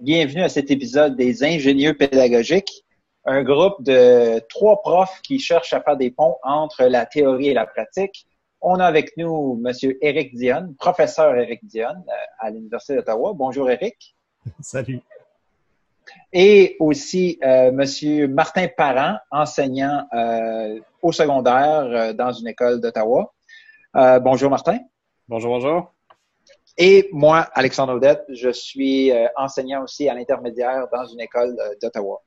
Bienvenue à cet épisode des ingénieux pédagogiques, un groupe de trois profs qui cherchent à faire des ponts entre la théorie et la pratique. On a avec nous Monsieur Éric Dionne, professeur Éric Dionne euh, à l'Université d'Ottawa. Bonjour Éric. Salut. Et aussi euh, Monsieur Martin Parent, enseignant euh, au secondaire euh, dans une école d'Ottawa. Euh, bonjour Martin. Bonjour, bonjour. Et moi, Alexandre Odette, je suis euh, enseignant aussi à l'intermédiaire dans une école euh, d'Ottawa.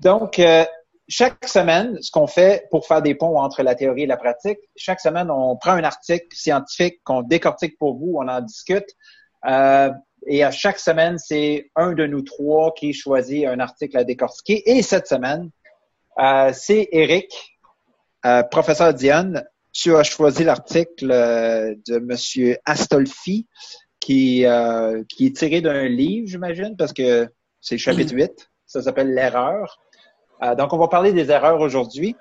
Donc, euh, chaque semaine, ce qu'on fait pour faire des ponts entre la théorie et la pratique, chaque semaine, on prend un article scientifique qu'on décortique pour vous, on en discute. Euh, et à chaque semaine, c'est un de nous trois qui choisit un article à décortiquer. Et cette semaine, euh, c'est Eric, euh, professeur Diane. Tu as choisi l'article euh, de Monsieur Astolfi qui, euh, qui est tiré d'un livre, j'imagine, parce que c'est chapitre 8. Ça s'appelle L'erreur. Euh, donc, on va parler des erreurs aujourd'hui.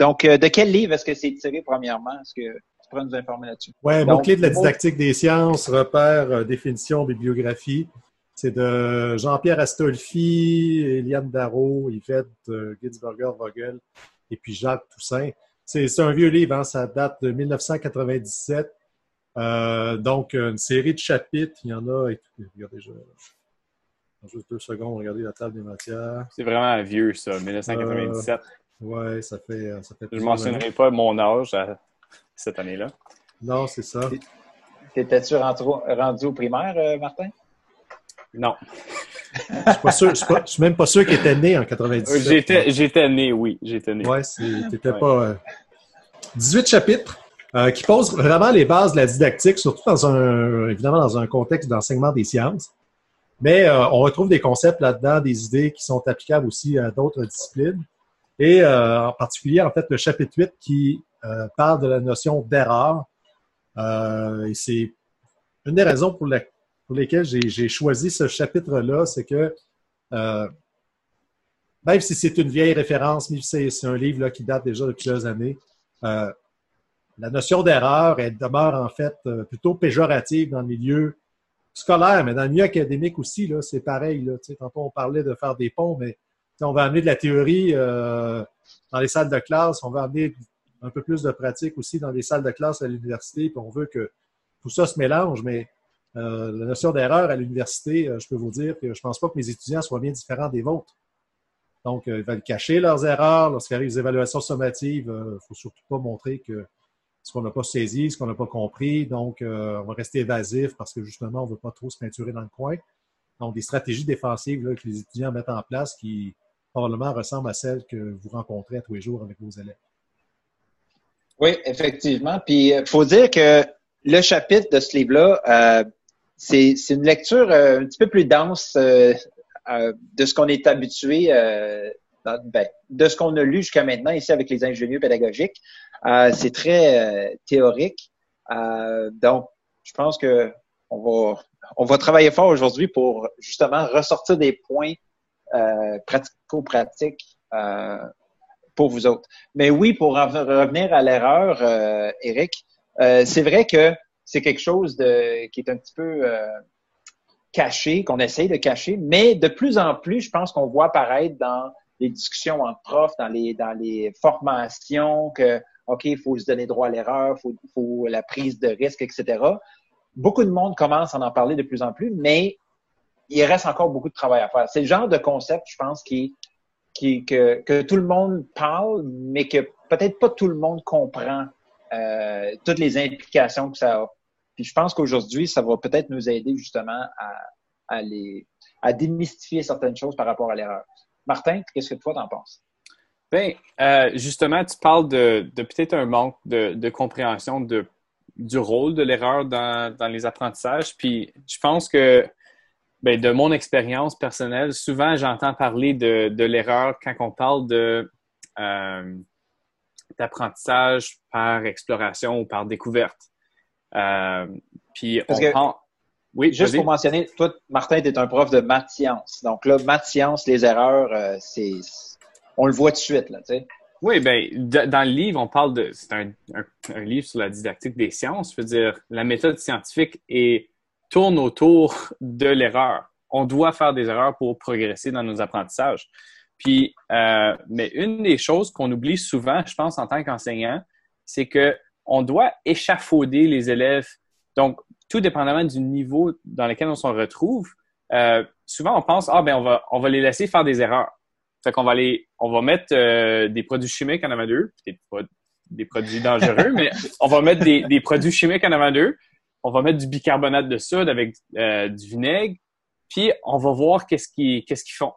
Donc, de quel livre est-ce que c'est tiré, premièrement? Est-ce que tu pourrais nous informer là-dessus? Ouais, Donc, mot-clé de la didactique des sciences, repères, euh, définition, bibliographie. C'est de Jean-Pierre Astolfi, Eliane Darrow, Yvette euh, Ginsberger-Vogel et puis Jacques Toussaint. C'est un vieux livre, hein, ça date de 1997. Euh, donc, une série de chapitres. Il y en a, regardez, je, juste deux secondes, regardez la table des matières. C'est vraiment vieux, ça, 1997. Ouais, ça fait, ça fait Je années. mentionnerai pas mon âge à cette année-là. Non, c'est ça. T'étais-tu rendu, au primaire, euh, Martin? Non. Je suis pas sûr, je suis, pas- je suis même pas sûr qu'il était né en 97. J'étais, j'étais né, oui, j'étais né. Ouais, t'étais Ouais. pas. euh, 18 chapitres euh, qui posent vraiment les bases de la didactique, surtout dans un, évidemment, dans un contexte d'enseignement des sciences. Mais euh, on retrouve des concepts là-dedans, des idées qui sont applicables aussi à d'autres disciplines. Et euh, en particulier, en fait, le chapitre 8 qui euh, parle de la notion d'erreur. Euh, et c'est une des raisons pour, lesquelles j'ai choisi ce chapitre-là, c'est que euh, même si c'est une vieille référence, c'est un livre là, qui date déjà de plusieurs années, la notion d'erreur, elle demeure en fait plutôt péjorative dans le milieu scolaire, mais dans le milieu académique aussi, c'est pareil. Là, tantôt, on parlait de faire des ponts, mais on va amener de la théorie dans les salles de classe, on va amener un peu plus de pratique aussi dans les salles de classe à l'université, puis on veut que tout ça se mélange, mais euh, la notion d'erreur à l'université, euh, je peux vous dire que je pense pas que mes étudiants soient bien différents des vôtres. Donc, euh, ils veulent cacher leurs erreurs. Lorsqu'il arrive des évaluations sommatives, il ne faut surtout pas montrer que ce qu'on n'a pas saisi, ce qu'on n'a pas compris. Donc, on va rester évasif parce que justement, on ne veut pas trop se peinturer dans le coin. Donc, des stratégies défensives que les étudiants mettent en place qui probablement ressemblent à celles que vous rencontrez tous les jours avec vos élèves. Oui, effectivement. Puis, il faut dire que le chapitre de ce livre-là, euh, c'est une lecture euh, un petit peu plus dense euh, euh, de ce qu'on est habitué, euh, ben, de ce qu'on a lu jusqu'à maintenant ici avec les ingénieurs pédagogiques. Euh, c'est très euh, théorique. Euh, donc, je pense que on va, on va travailler fort aujourd'hui pour justement ressortir des points euh, pratico-pratiques euh, pour vous autres. Mais oui, pour en revenir à l'erreur, euh, Eric, euh, c'est vrai que c'est quelque chose de, qui est un petit peu euh, caché, qu'on essaye de cacher, mais de plus en plus, je pense qu'on voit apparaître dans les discussions entre profs, dans les, dans les formations, que, OK, il faut se donner droit à l'erreur, il faut, faut la prise de risque, etc. Beaucoup de monde commence à en parler de plus en plus, mais il reste encore beaucoup de travail à faire. C'est le genre de concept, je pense, qui, qui, que, que tout le monde parle, mais que peut-être pas tout le monde comprend euh, toutes les implications que ça a. Puis je pense qu'aujourd'hui, ça va peut-être nous aider justement à, à, les, à démystifier certaines choses par rapport à l'erreur. Martin, qu'est-ce que toi t'en penses? Ben, euh, justement, tu parles de, de peut-être un manque de, de compréhension de, du rôle de l'erreur dans, dans les apprentissages. Puis je pense que ben, de mon expérience personnelle, souvent j'entends parler de, de l'erreur quand on parle de euh, d'apprentissage par exploration ou par découverte. Euh, puis on que- pense- Oui, juste pour mentionner, toi, Martin, tu es un prof de maths sciences. Donc là, maths sciences, les erreurs, euh, c'est on le voit tout de suite, là, tu sais. Oui, bien, dans le livre, on parle de. C'est un, livre sur la didactique des sciences. Je veux dire, la méthode scientifique est, tourne autour de l'erreur. On doit faire des erreurs pour progresser dans nos apprentissages. Puis, euh, mais une des choses qu'on oublie souvent, je pense, en tant qu'enseignant, c'est que on doit échafauder les élèves. Donc, tout dépendamment du niveau dans lequel on se retrouve, euh, souvent on pense ah ben on va on va les laisser faire des erreurs. Fait va aller, on va mettre euh, des produits chimiques en avant d'eux, pas des produits dangereux, mais on va mettre des, des, produits chimiques en avant d'eux. On va mettre du bicarbonate de soude avec euh, du vinaigre, puis on va voir qu'est-ce qu'ils font.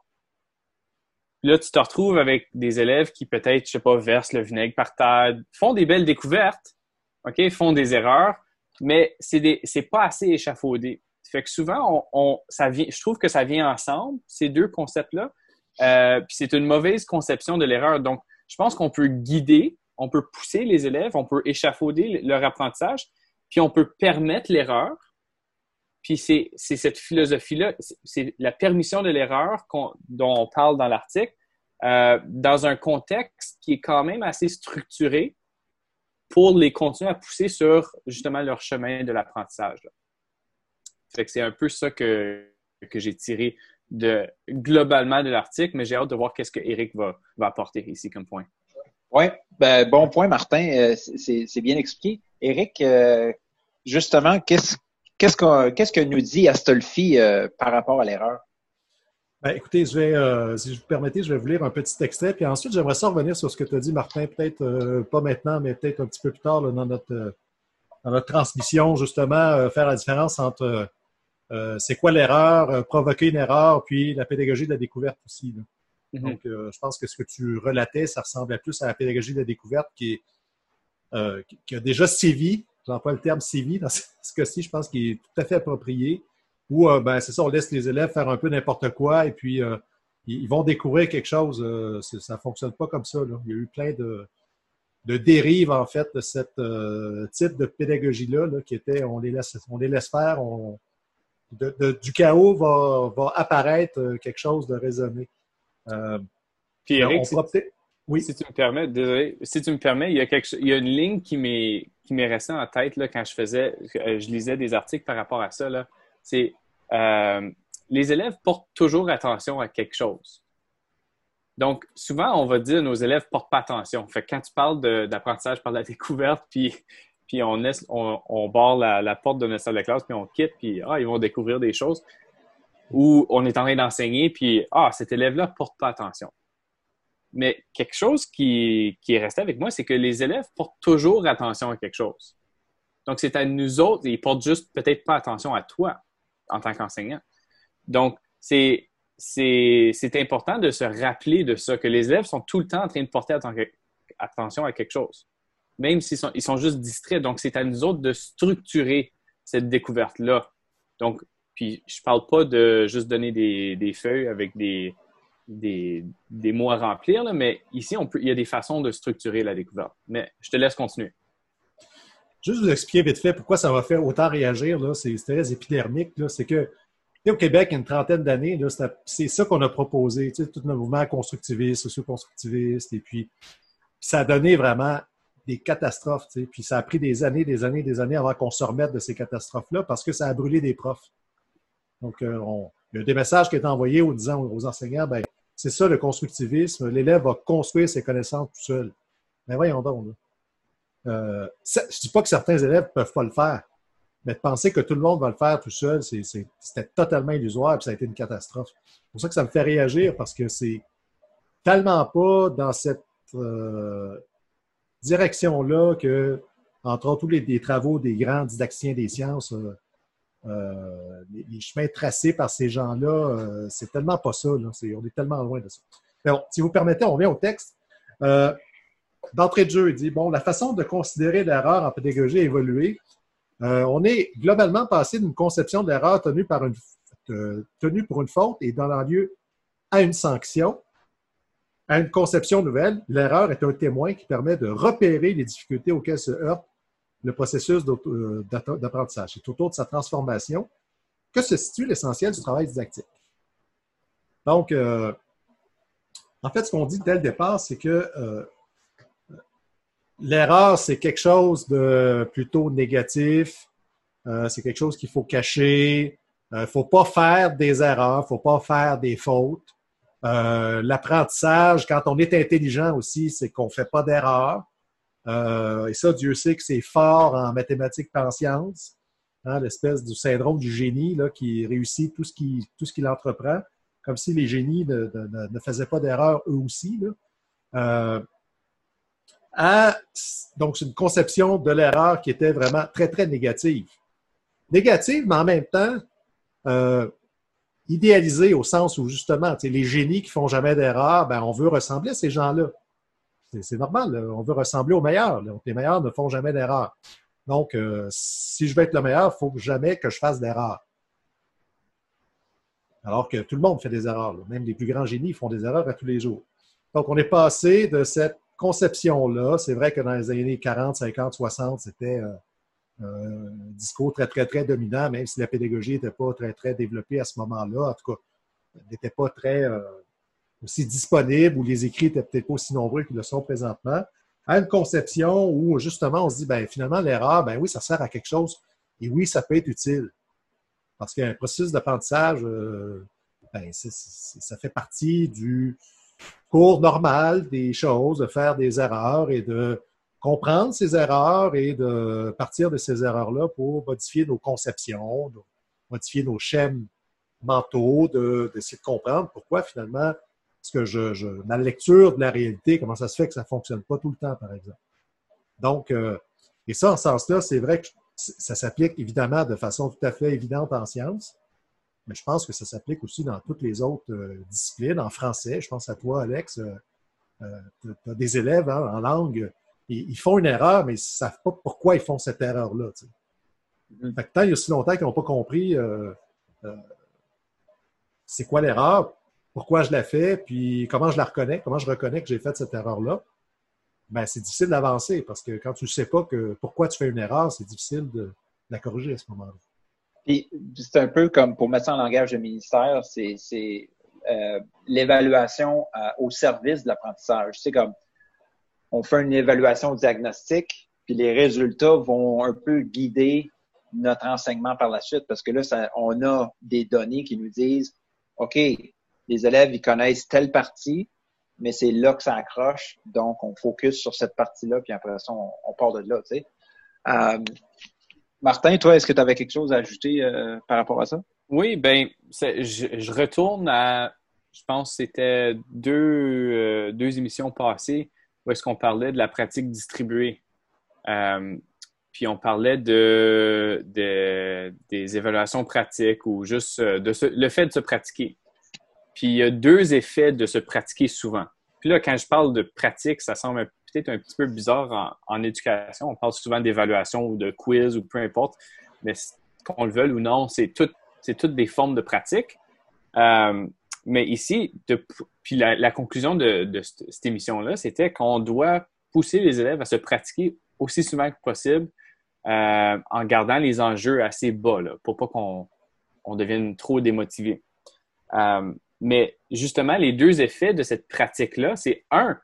Là, tu te retrouves avec des élèves qui peut-être, je sais pas, versent le vinaigre par terre, font des belles découvertes, ok, font des erreurs, mais c'est c'est pas assez échafaudé. Fait que souvent, je trouve que ça vient ensemble, ces deux concepts-là. Euh, puis c'est une mauvaise conception de l'erreur. Donc, je pense qu'on peut guider, on peut pousser les élèves, on peut échafauder leur apprentissage, puis on peut permettre l'erreur. Puis c'est cette philosophie-là, c'est la permission de l'erreur dont on parle dans l'article, euh, dans un contexte qui est quand même assez structuré pour les continuer à pousser sur justement leur chemin de l'apprentissage. c'est un peu ça que, que j'ai tiré globalement de l'article, mais j'ai hâte de voir qu'est-ce que Eric va, va apporter ici comme point. Oui, ben, bon point, Martin. Euh, c'est bien expliqué. Eric, euh, justement, qu'est-ce que nous dit Astolfi euh, par rapport à l'erreur? Ben, écoutez, je vais, si vous permettez, je vais vous lire un petit extrait, puis ensuite, j'aimerais ça revenir sur ce que tu as dit, Martin, peut-être pas maintenant, mais peut-être un petit peu plus tard dans, notre, dans notre transmission, justement, faire la différence entre euh, c'est quoi l'erreur, euh, provoquer une erreur, puis la pédagogie de la découverte aussi. Mm-hmm. Donc, euh, je pense que ce que tu relatais, ça ressemblait plus à la pédagogie de la découverte qui, est, qui a déjà sévi, j'emploie le terme sévi dans ce cas-ci, je pense qu'il est tout à fait approprié, où, ben, c'est ça, on laisse les élèves faire un peu n'importe quoi, et puis ils vont découvrir quelque chose. ça ne fonctionne pas comme ça. Il y a eu plein de, de dérives, en fait, de ce type de pédagogie-là, qui était on les laisse, on les laisse faire, on, du chaos va, apparaître euh, quelque chose de raisonné. Euh, Puis Eric, si, oui. si tu me permets, désolé, si tu me permets, il y a, quelque, il y a une ligne qui m'est restée en tête là, quand je faisais, euh, je lisais des articles par rapport à ça. C'est les élèves portent toujours attention à quelque chose. Donc, souvent, on va dire nos élèves portent pas attention. Fait quand tu parles d'apprentissage par la découverte, puis puis on, laisse, on, barre la, porte de notre salle de classe, puis on quitte, puis ah, ils vont découvrir des choses. Ou on est en train d'enseigner, puis ah, cet élève-là porte pas attention. Mais quelque chose qui, qui est resté avec moi, c'est que les élèves portent toujours attention à quelque chose. Donc, c'est à nous autres, ils portent juste peut-être pas attention à toi en tant qu'enseignant. Donc, c'est, important de se rappeler de ça, que les élèves sont tout le temps en train de porter attention à quelque chose même s'ils sont, ils sont juste distraits. Donc, c'est à nous autres de structurer cette découverte-là. Donc, puis je parle pas de juste donner des, feuilles avec des, des, mots à remplir, mais ici, on peut, il y a des façons de structurer la découverte. Mais je te laisse continuer. Juste vous expliquer vite fait pourquoi ça va faire autant réagir. C'est très épidermique. C'est que au Québec, il y a une trentaine d'années, c'est ça qu'on a proposé, tout le mouvement constructiviste, socio-constructiviste, et puis ça a donné vraiment des catastrophes. Puis ça a pris des années, des années, des années avant qu'on se remette de ces catastrophes-là parce que ça a brûlé des profs. Donc, euh, il y a des messages qui été envoyés en disant aux enseignants, ben, c'est ça le constructivisme, l'élève va construire ses connaissances tout seul. Mais voyons donc. Euh, je ne dis pas que certains élèves ne peuvent pas le faire, mais de penser que tout le monde va le faire tout seul, c'était totalement illusoire et ça a été une catastrophe. C'est pour ça que ça me fait réagir parce que c'est tellement pas dans cette euh, direction-là que, entre autres, tous les, travaux des grands didacticiens des sciences, euh, euh, les, chemins tracés par ces gens-là, euh, c'est tellement pas ça. on est tellement loin de ça. bon, si vous permettez, on vient au texte. D'entrée de jeu, il dit bon, la façon de considérer l'erreur en pédagogie a évolué. on est globalement passé d'une conception de l'erreur tenue, pour une faute et donnant lieu à une sanction à une conception nouvelle, l'erreur est un témoin qui permet de repérer les difficultés auxquelles se heurte le processus euh, d'apprentissage. C'est autour de sa transformation que se situe l'essentiel du travail didactique. Donc, euh, en fait, ce qu'on dit dès le départ, c'est que euh, l'erreur, c'est quelque chose de plutôt négatif, c'est quelque chose qu'il faut cacher, il ne faut pas faire des erreurs, il ne faut pas faire des fautes. L'apprentissage, quand on est intelligent aussi, c'est qu'on ne fait pas d'erreurs. Et ça, Dieu sait que c'est fort en mathématiques et en sciences. Hein, l'espèce du syndrome du génie là, qui réussit tout ce qu'il entreprend, comme si les génies ne, faisaient pas d'erreur eux aussi. Euh, donc, c'est une conception de l'erreur qui était vraiment très, très négative. Négative, mais en même temps, euh, idéalisée au sens où, justement, les génies qui font jamais d'erreur, ben, on veut ressembler à ces gens-là. C'est normal, on veut ressembler aux meilleurs. Les meilleurs ne font jamais d'erreur. Donc, euh, si je veux être le meilleur, il faut jamais que je fasse d'erreurs. Alors que tout le monde fait des erreurs. Même les plus grands génies font des erreurs à tous les jours. Donc, on est passé de cette conception-là. C'est vrai que dans les années 40, 50, 60, c'était euh, un discours très, très, très dominant, même si la pédagogie n'était pas très, très développée à ce moment-là. En tout cas, n'était pas très euh, aussi disponible ou les écrits n'étaient peut-être pas aussi nombreux qu'ils le sont présentement à une conception où justement on se dit, ben finalement, l'erreur, ben oui, ça sert à quelque chose et oui, ça peut être utile. Parce qu'un processus d'apprentissage, euh, ben, ça fait partie du cours normal des choses, de faire des erreurs et de comprendre ces erreurs et de partir de ces erreurs-là pour modifier nos conceptions, modifier nos schèmes mentaux, d'essayer de comprendre pourquoi finalement que je, ma lecture de la réalité, comment ça se fait que ça ne fonctionne pas tout le temps, par exemple. Donc, euh, et ça, en ce sens-là, c'est vrai que ça s'applique évidemment de façon tout à fait évidente en sciences, mais je pense que ça s'applique aussi dans toutes les autres euh, disciplines. En français, je pense à toi, Alex, euh, tu as des élèves hein, en langue, ils, font une erreur, mais ils ne savent pas pourquoi ils font cette erreur-là. Mm-hmm. tant il y a aussi longtemps qu'ils n'ont pas compris c'est quoi l'erreur, pourquoi je la fais, puis comment je la reconnais, comment je reconnais que j'ai fait cette erreur-là, ben, c'est difficile d'avancer parce que quand tu ne sais pas que pourquoi tu fais une erreur, c'est difficile de, la corriger à ce moment-là. Puis c'est un peu comme pour mettre ça en langage de ministère, c'est euh, l'évaluation euh, au service de l'apprentissage. C'est comme on fait une évaluation diagnostique, puis les résultats vont un peu guider notre enseignement par la suite parce que là, on a des données qui nous disent OK, les élèves, ils connaissent telle partie, mais c'est là que ça accroche. Donc, on focus sur cette partie-là, puis après ça, on, part de là, tu. Euh, Martin, toi, est-ce que tu avais quelque chose à ajouter euh, par rapport à ça? Oui, ben, je, retourne à, je pense c'était deux, euh, deux émissions passées où est-ce qu'on parlait de la pratique distribuée. puis on parlait de, des évaluations pratiques ou juste de le fait de se pratiquer. Puis il y a deux effets de se pratiquer souvent. Puis là, quand je parle de pratique, ça semble peut-être un petit peu bizarre en, éducation. On parle souvent d'évaluation ou de quiz ou peu importe, mais qu'on le veuille ou non, c'est tout, toutes des formes de pratique. Euh, mais ici, puis la, conclusion de, cette émission-là, c'était qu'on doit pousser les élèves à se pratiquer aussi souvent que possible euh, en gardant les enjeux assez bas, là, pour pas qu'on devienne trop démotivé. Euh, mais justement, les deux effets de cette pratique-là, c'est un,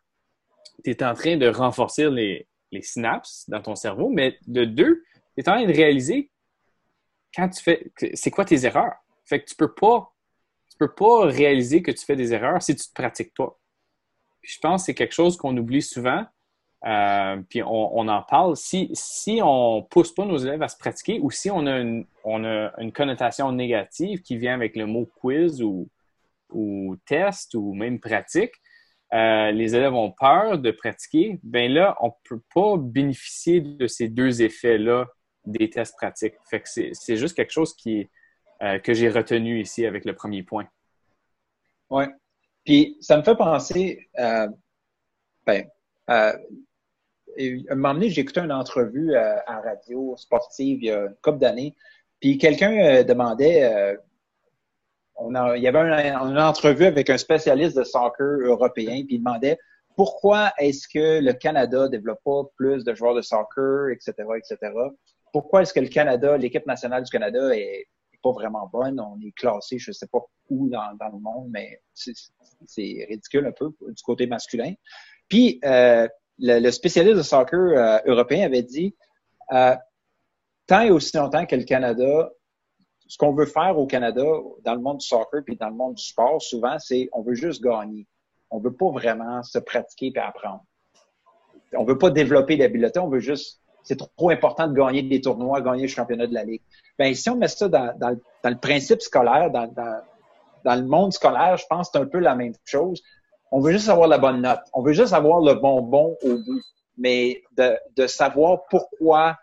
tu es en train de renforcer les, synapses dans ton cerveau, mais de deux, tu es en train de réaliser quand tu fais, c'est quoi tes erreurs. Fait que tu peux pas, tu peux pas réaliser que tu fais des erreurs si tu te pratiques pas. je pense que c'est quelque chose qu'on oublie souvent. Euh, puis on, en parle. Si, si on pousse pas nos élèves à se pratiquer ou si on a on a une connotation négative qui vient avec le mot quiz ou, ou test ou même pratique, euh, les élèves ont peur de pratiquer, ben là, on ne peut pas bénéficier de ces deux effets-là des tests pratiques. Fait que c'est juste quelque chose qui, euh, que j'ai retenu ici avec le premier point. Oui. Puis ça me fait penser, euh, ben, à un moment donné, j'ai écouté une entrevue à, radio sportive il y a une couple d'années, puis quelqu'un demandait il y avait une entrevue avec un spécialiste de soccer européen, puis il demandait pourquoi est-ce que le Canada développe pas plus de joueurs de soccer, etc., etc. Pourquoi est-ce que le Canada, l'équipe nationale du Canada est, pas vraiment bonne? On est classé, je sais pas où dans, dans le monde, mais c'est ridicule un peu du côté masculin. Puis, euh, le, spécialiste de soccer euh, européen avait dit, euh, tant et aussi longtemps que le Canada, ce qu'on veut faire au Canada, dans le monde du soccer puis dans le monde du sport, souvent, c'est on veut juste gagner. On veut pas vraiment se pratiquer et apprendre. On veut pas développer l'habileté, on veut juste c'est trop important de gagner des tournois, gagner le championnat de la Ligue. Ben, si on met ça dans, le principe scolaire, dans, dans, dans, le monde scolaire, je pense que c'est un peu la même chose. On veut juste avoir la bonne note. On veut juste avoir le bonbon au bout. Mais de, de savoir pourquoi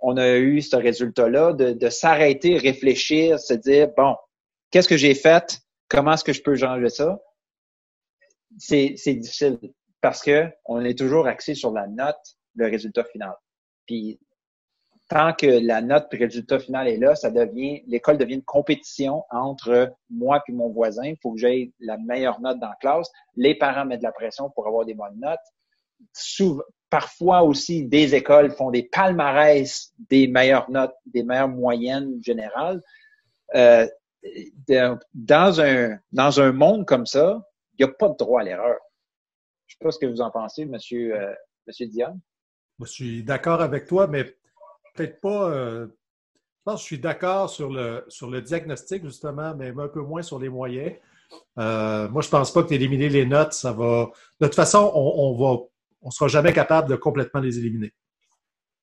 on a eu ce résultat-là, de, de s'arrêter, réfléchir, se dire, bon, qu'est-ce que j'ai fait? Comment est-ce que je peux changer ça? C'est difficile parce que on est toujours axé sur la note, le résultat final. Puis tant que la note le résultat final est là, ça devient l'école devient une compétition entre moi et mon voisin. Il faut que j'aie la meilleure note dans la classe. Les parents mettent de la pression pour avoir des bonnes notes. Parfois aussi, des écoles font des palmarès des meilleures notes, des meilleures moyennes générales. Euh, dans un dans un monde comme ça, il n'y a pas de droit à l'erreur. Je ne sais pas ce que vous en pensez, Monsieur euh, Monsieur Dion. je suis d'accord avec toi, mais peut-être pas. Euh, je pense que je suis d'accord sur le, sur le diagnostic, justement, mais un peu moins sur les moyens. Euh, moi, je ne pense pas que éliminer les notes, ça va. De toute façon, on, ne va, on sera jamais capable de complètement les éliminer.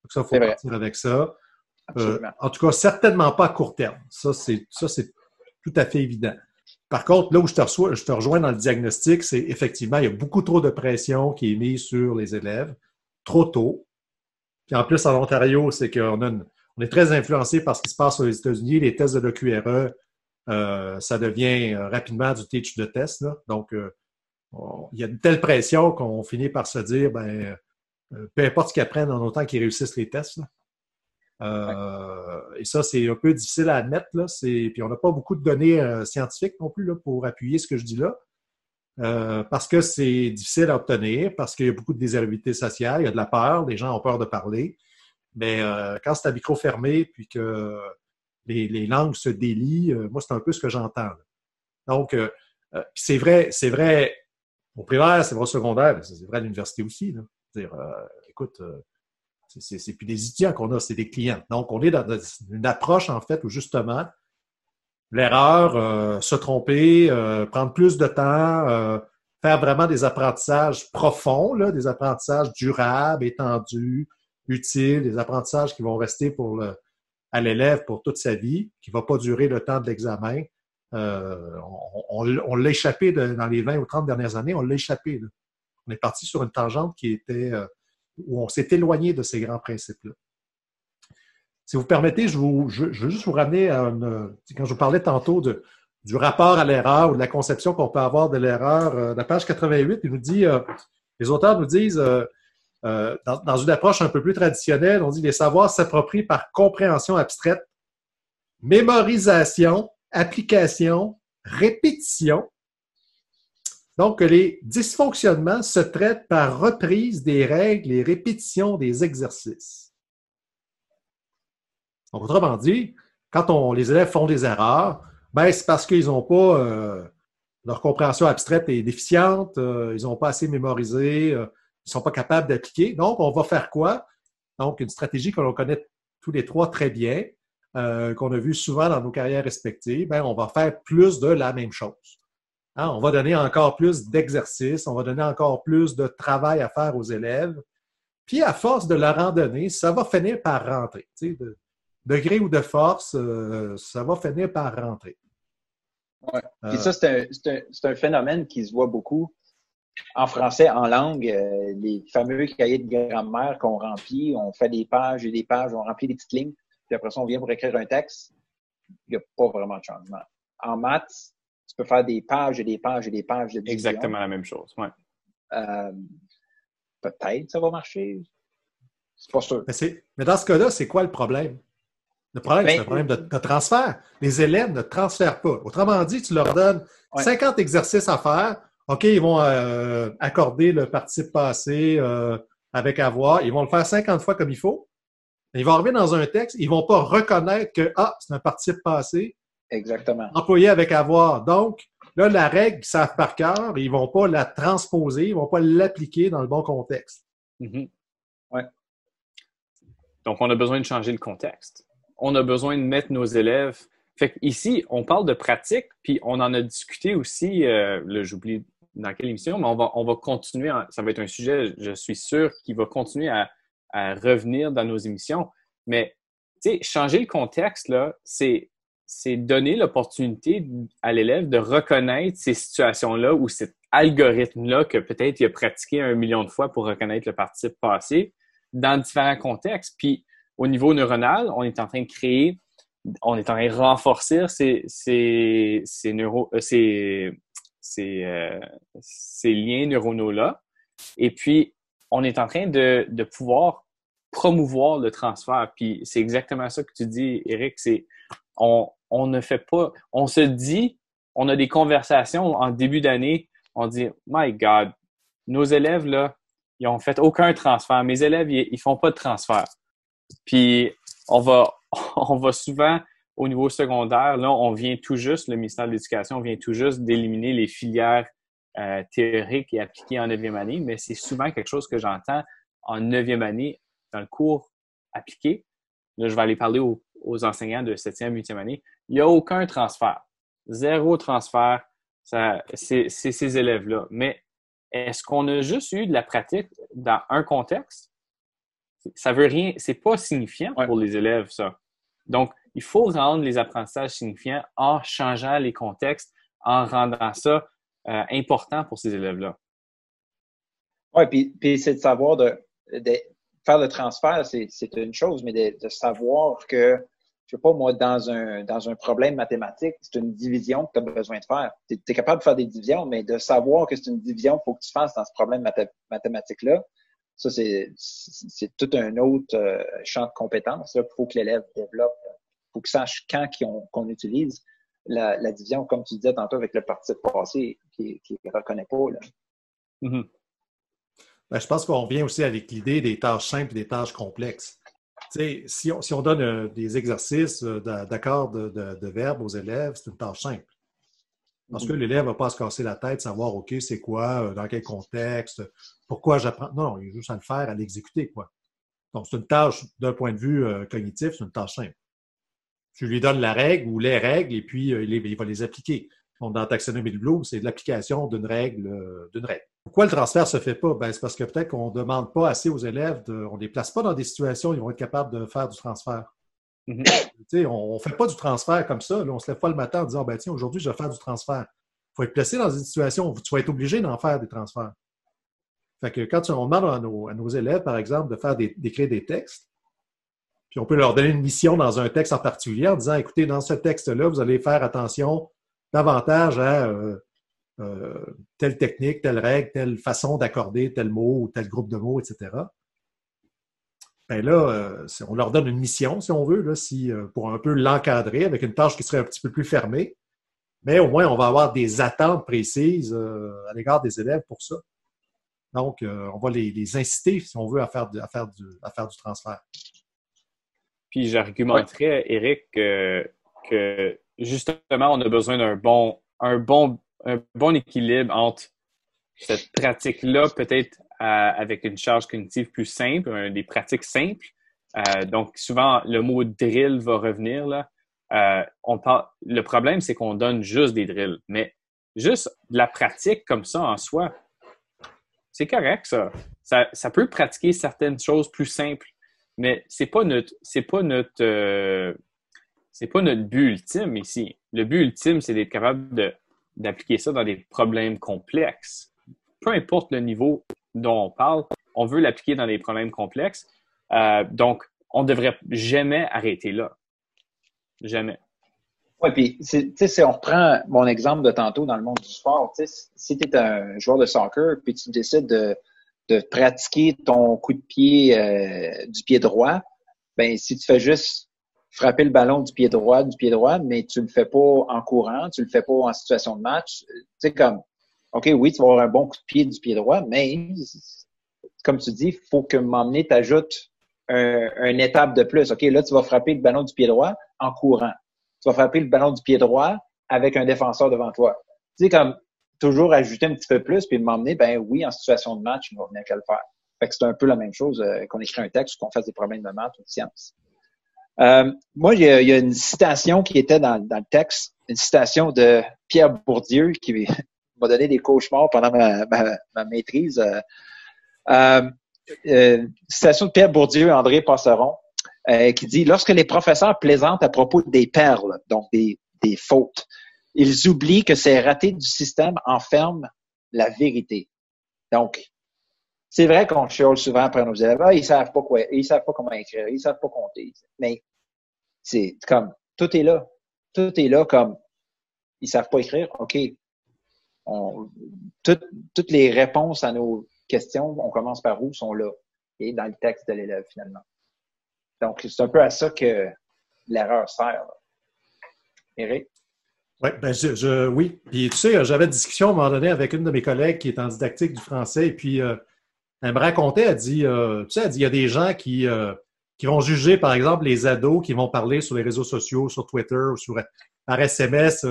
Donc ça, il faut partir avec ça. Euh, en tout cas, certainement pas à court terme. Ça, c'est tout à fait évident. Par contre, là où je te, reçois, je te rejoins dans le diagnostic, c'est effectivement, il y a beaucoup trop de pression qui est mise sur les élèves, trop tôt. Puis en plus, en Ontario, c'est qu'on on est très influencé par ce qui se passe aux États-Unis. Les tests de l'OQRE, euh, ça devient euh, rapidement du teach de test. Donc, euh, il y a une telle pression qu'on finit par se dire, ben, peu importe ce qu'ils apprennent, en autant qu'ils réussissent les tests. Et ça, c'est un peu difficile à admettre. Là. Puis on n'a pas beaucoup de données scientifiques non plus là, pour appuyer ce que je dis là. Euh, parce que c'est difficile à obtenir, parce qu'il y a beaucoup de désirabilité sociale, il y a de la peur, les gens ont peur de parler. Mais euh, quand c'est à micro fermé, puis que les, langues se délient, euh, moi, c'est un peu ce que j'entends. Donc, c'est vrai, c'est vrai au primaire, c'est vrai au secondaire, c'est vrai à l'université aussi. Là. Dire, écoute, c'est plus des étudiants qu'on a, c'est des clients. Donc, on est dans une approche, en fait, où justement, l'erreur, euh, se tromper, euh, prendre plus de temps, euh, faire vraiment des apprentissages profonds, là, des apprentissages durables, étendus, utiles, des apprentissages qui vont rester pour le, à l'élève pour toute sa vie, qui ne va pas durer le temps de l'examen. On, on, l'a échappé dans les 20 ou 30 dernières années, on l'a échappé. On est parti sur une tangente qui était où on s'est éloigné de ces grands principes-là. Si vous permettez, je, veux juste vous ramener à une, quand je vous parlais tantôt du rapport à l'erreur ou de la conception qu'on peut avoir de l'erreur. Euh, la page 88, il nous dit, euh, les auteurs nous disent, euh, dans, dans, une approche un peu plus traditionnelle, on dit les savoirs s'approprient par compréhension abstraite, mémorisation, application, répétition. Donc, les dysfonctionnements se traitent par reprise des règles et répétition des exercices. Donc, autrement dit, quand les élèves font des erreurs, ben, c'est parce qu'ils n'ont pas euh, leur compréhension abstraite est déficiente, euh, ils n'ont pas assez mémorisé, euh, ils ne sont pas capables d'appliquer. Donc, on va faire quoi? Donc, une stratégie que l'on connaît tous les trois très bien, qu'on a vu souvent dans nos carrières respectives, ben, on va faire plus de la même chose. Hein, on va donner encore plus d'exercices, on va donner encore plus de travail à faire aux élèves. Puis, à force de leur en donner, ça va finir par rentrer. Tu sais, degré ou de force, euh, ça va finir par rentrer. Ouais. Puis ça, c'est un, phénomène qui se voit beaucoup en français, en langue. Euh, les fameux cahiers de grammaire qu'on remplit, on fait des pages et des pages, on remplit des petites lignes, puis après ça, on vient pour écrire un texte. Il n'y a pas vraiment de changement. En maths, tu peux faire des pages et des pages et des pages de Exactement la même chose, ouais. Euh, peut-être ça va marcher. C'est pas sûr. mais dans ce cas-là, c'est quoi le problème? Le problème, c'est un ben, problème de, transfert. Les élèves ne transfèrent pas. Autrement dit, tu leur donnes 50 exercices à faire. OK, ils vont euh, accorder le participe passé euh, avec avoir. Ils vont le faire 50 fois comme il faut. Ils vont arriver dans un texte, ils vont pas reconnaître que, ah, c'est un participe passé. Exactement. Employé avec avoir. Donc, là, la règle, ils savent par cœur, ils vont pas la transposer, ils vont pas l'appliquer dans le bon contexte. Mm-hmm. ouais. Donc, on a besoin de changer le contexte. On a besoin de mettre nos élèves. Fait ici, on parle de pratique, puis on en a discuté aussi, euh, là, j'oublie dans quelle émission, mais on va, on va continuer. ça va être un sujet, je suis sûr, qui va continuer à, à revenir dans nos émissions. Mais, changer le contexte, c'est, donner l'opportunité à l'élève de reconnaître ces situations-là ou cet algorithme-là que peut-être il a pratiqué un million de fois pour reconnaître le participe passé dans différents contextes. Puis, au niveau neuronal, on est en train de créer, on est en train de renforcer ces, ces, ces, euh, euh, liens neuronaux-là. Et puis, on est en train de, pouvoir promouvoir le transfert. Puis c'est exactement ça que tu dis, Eric, c'est on, on ne fait pas, on se dit, on a des conversations en début d'année, on dit, My God, nos élèves, là, ils ont fait aucun transfert. Mes élèves, ils, ils font pas de transfert. Puis on va, on va souvent au niveau secondaire, là, on vient tout juste, le ministère de l'Éducation vient tout juste d'éliminer les filières euh, théoriques et appliquées en neuvième année, mais c'est souvent quelque chose que j'entends en neuvième année dans le cours appliqué. Là, je vais aller parler aux, enseignants de septième, huitième année. Il n'y a aucun transfert. Zéro transfert. C'est ces élèves-là. Mais est-ce qu'on a juste eu de la pratique dans un contexte? Ça veut rien, c'est pas signifiant pour les élèves, ça. Donc, il faut rendre les apprentissages signifiants en changeant les contextes, en rendant ça euh, important pour ces élèves-là. Oui, puis, puis c'est de savoir de, faire le transfert, c'est une chose, mais de, savoir que, je sais pas, moi, dans un, dans un problème mathématique, c'est une division que tu as besoin de faire. Tu es, capable de faire des divisions, mais de savoir que c'est une division qu'il faut que tu fasses dans ce problème mathématique-là, ça, c'est tout un autre euh, champ de compétences. Il faut que l'élève développe. Il faut qu'il sache quand qu'on utilise la, division, comme tu disais tantôt avec le parti passé, qui ne reconnaît pas. Là. Mm-hmm. Ben, je pense qu'on revient aussi avec l'idée des tâches simples et des tâches complexes. Si on, si on, donne euh, des exercices euh, d'accords de, de, verbes aux élèves, c'est une tâche simple. Parce que mm-hmm. l'élève ne va pas se casser la tête, savoir, OK, c'est quoi, euh, dans quel contexte, pourquoi j'apprends. Non, il est juste à le faire, à l'exécuter. quoi. Donc, c'est une tâche, d'un point de vue cognitif, c'est une tâche simple. Je lui donne la règle ou les règles et puis il, il, va les appliquer. Donc, dans Taxonomie de Bloom, c'est l'application d'une règle, d'une règle. Pourquoi le transfert se fait pas? Ben, c'est parce que peut-être qu'on ne demande pas assez aux élèves, on ne les place pas dans des situations où ils vont être capables de faire du transfert. Mm-hmm. On ne fait pas du transfert comme ça. on ne se lève pas le matin en disant ben, tiens, aujourd'hui, je vais faire du transfert. Il faut être placé dans une situation où tu vas être obligé d'en faire des transferts. Fait que quand on demande à nos, élèves, par exemple, de faire d'écrire des, textes, on peut leur donner une mission dans un texte en particulier en disant écoutez, dans ce texte-là, vous allez faire attention davantage à euh, euh, telle technique, telle règle, telle façon d'accorder tel mot ou tel groupe de mots, etc. Ben là, euh, on leur donne une mission, si on veut, là, si, pour un peu l'encadrer avec une tâche qui serait un petit peu plus fermée. Mais au moins, on va avoir des attentes précises à l'égard des élèves pour ça. Donc, on va les, inciter, si on veut, à faire du transfert. Puis j'argumenterais, Eric, que, que, justement, on a besoin d'un bon, un bon un bon équilibre entre cette pratique-là, peut-être avec une charge cognitive plus simple, des pratiques simples. Euh, donc, souvent, le mot drill va revenir. Là. Euh, on parle, le problème, c'est qu'on donne juste des drills, mais juste de la pratique comme ça en soi, c'est correct, ça. ça. ça. peut pratiquer certaines choses plus simples, mais c'est pas notre, c'est pas notre, c'est pas notre but ultime ici. Le but ultime, c'est d'être capable d'appliquer ça dans des problèmes complexes. Peu importe le niveau dont on parle, on veut l'appliquer dans des problèmes complexes. Euh, donc, on ne devrait jamais arrêter là. Jamais. Oui, puis, tu sais, si on reprend mon exemple de tantôt dans le monde du sport, si tu es un joueur de soccer, puis tu décides de, de pratiquer ton coup de pied euh, du pied droit, ben si tu fais juste frapper le ballon du pied droit, du pied droit, mais tu le fais pas en courant, tu le fais pas en situation de match. Tu sais, comme, OK, oui, tu vas avoir un bon coup de pied du pied droit, mais comme tu dis, faut que m'emmener t'ajoutes une étape de plus. OK, là, tu vas frapper le ballon du pied droit en courant. Tu vas frapper le ballon du pied droit avec un défenseur devant toi. Tu sais, comme toujours ajouter un petit peu plus puis m'emmener, ben oui, en situation de match, il va venir qu'à le faire. Fait que c'est un peu la même chose euh, qu'on écrit un texte ou qu'on fasse des problèmes de maths ou de sciences. Euh, moi, il y, a, une citation qui était dans, le texte, une citation de Pierre Bourdieu qui m'a donné des cauchemars pendant ma, maîtrise. Euh, euh, euh, citation de Pierre Bourdieu André Passeron qui dit Lorsque les professeurs plaisantent à propos des perles, donc des, des fautes, ils oublient que ces ratés du système enferment la vérité. Donc, c'est vrai qu'on chiale souvent après nos élèves, ah, ils savent pas quoi, ils savent pas comment écrire, ils savent pas compter. Mais c'est comme tout est là, tout est là comme ils savent pas écrire. Ok, toutes les réponses à nos questions, on commence par où sont là et dans le texte de l'élève finalement. Donc c'est un peu à ça que l'erreur sert. Eric? Ouais, ben je, oui, Puis tu sais, j'avais une discussion à un moment donné avec une de mes collègues qui est en didactique du français, et puis euh, elle me racontait, elle dit, euh, tu sais, elle dit, il y a des gens qui, euh, qui vont juger, par exemple, les ados qui vont parler sur les réseaux sociaux, sur Twitter ou sur, par SMS, tu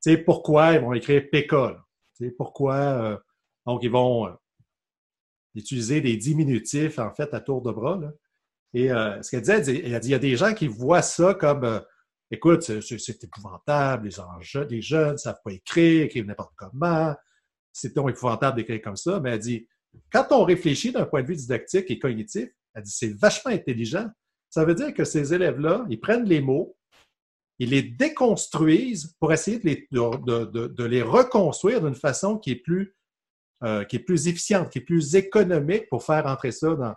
sais, pourquoi ils vont écrire PK, tu sais, pourquoi, donc ils vont utiliser des diminutifs, en fait, à tour de bras, là. Et ce qu'elle disait, elle dit, dit, il y a des gens qui voient ça comme écoute, c'est épouvantable, les, enjeux, jeunes ne savent pas écrire, écrivent n'importe comment, c'est donc épouvantable d'écrire comme ça, mais elle dit, quand on réfléchit d'un point de vue didactique et cognitif, elle dit, c'est vachement intelligent. Ça veut dire que ces élèves-là, ils prennent les mots, ils les déconstruisent pour essayer de les, de, les reconstruire d'une façon qui est, plus, euh, qui est plus efficiente, qui est plus économique pour faire entrer ça dans,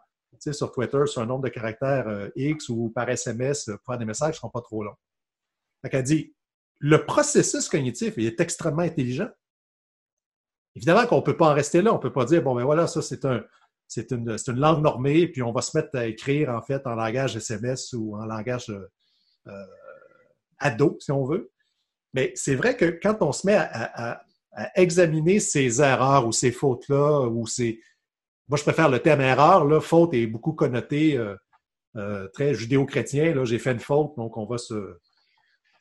sur Twitter sur un nombre de caractères euh, X ou par SMS pour faire des messages qui ne seront pas trop longs. Elle dit, le processus cognitif il est extrêmement intelligent. Évidemment qu'on ne peut pas en rester là. On ne peut pas dire, bon, ben voilà, ça, c'est un, une, une, langue normée, puis on va se mettre à écrire, en fait, en langage SMS ou en langage euh, euh, ado, si on veut. Mais c'est vrai que quand on se met à, examiner ces erreurs ou ces fautes-là, ou ces... Moi, je préfère le terme erreur, là. Faute est beaucoup connoté euh, très judéo-chrétien. Là, j'ai fait une faute, donc on va se,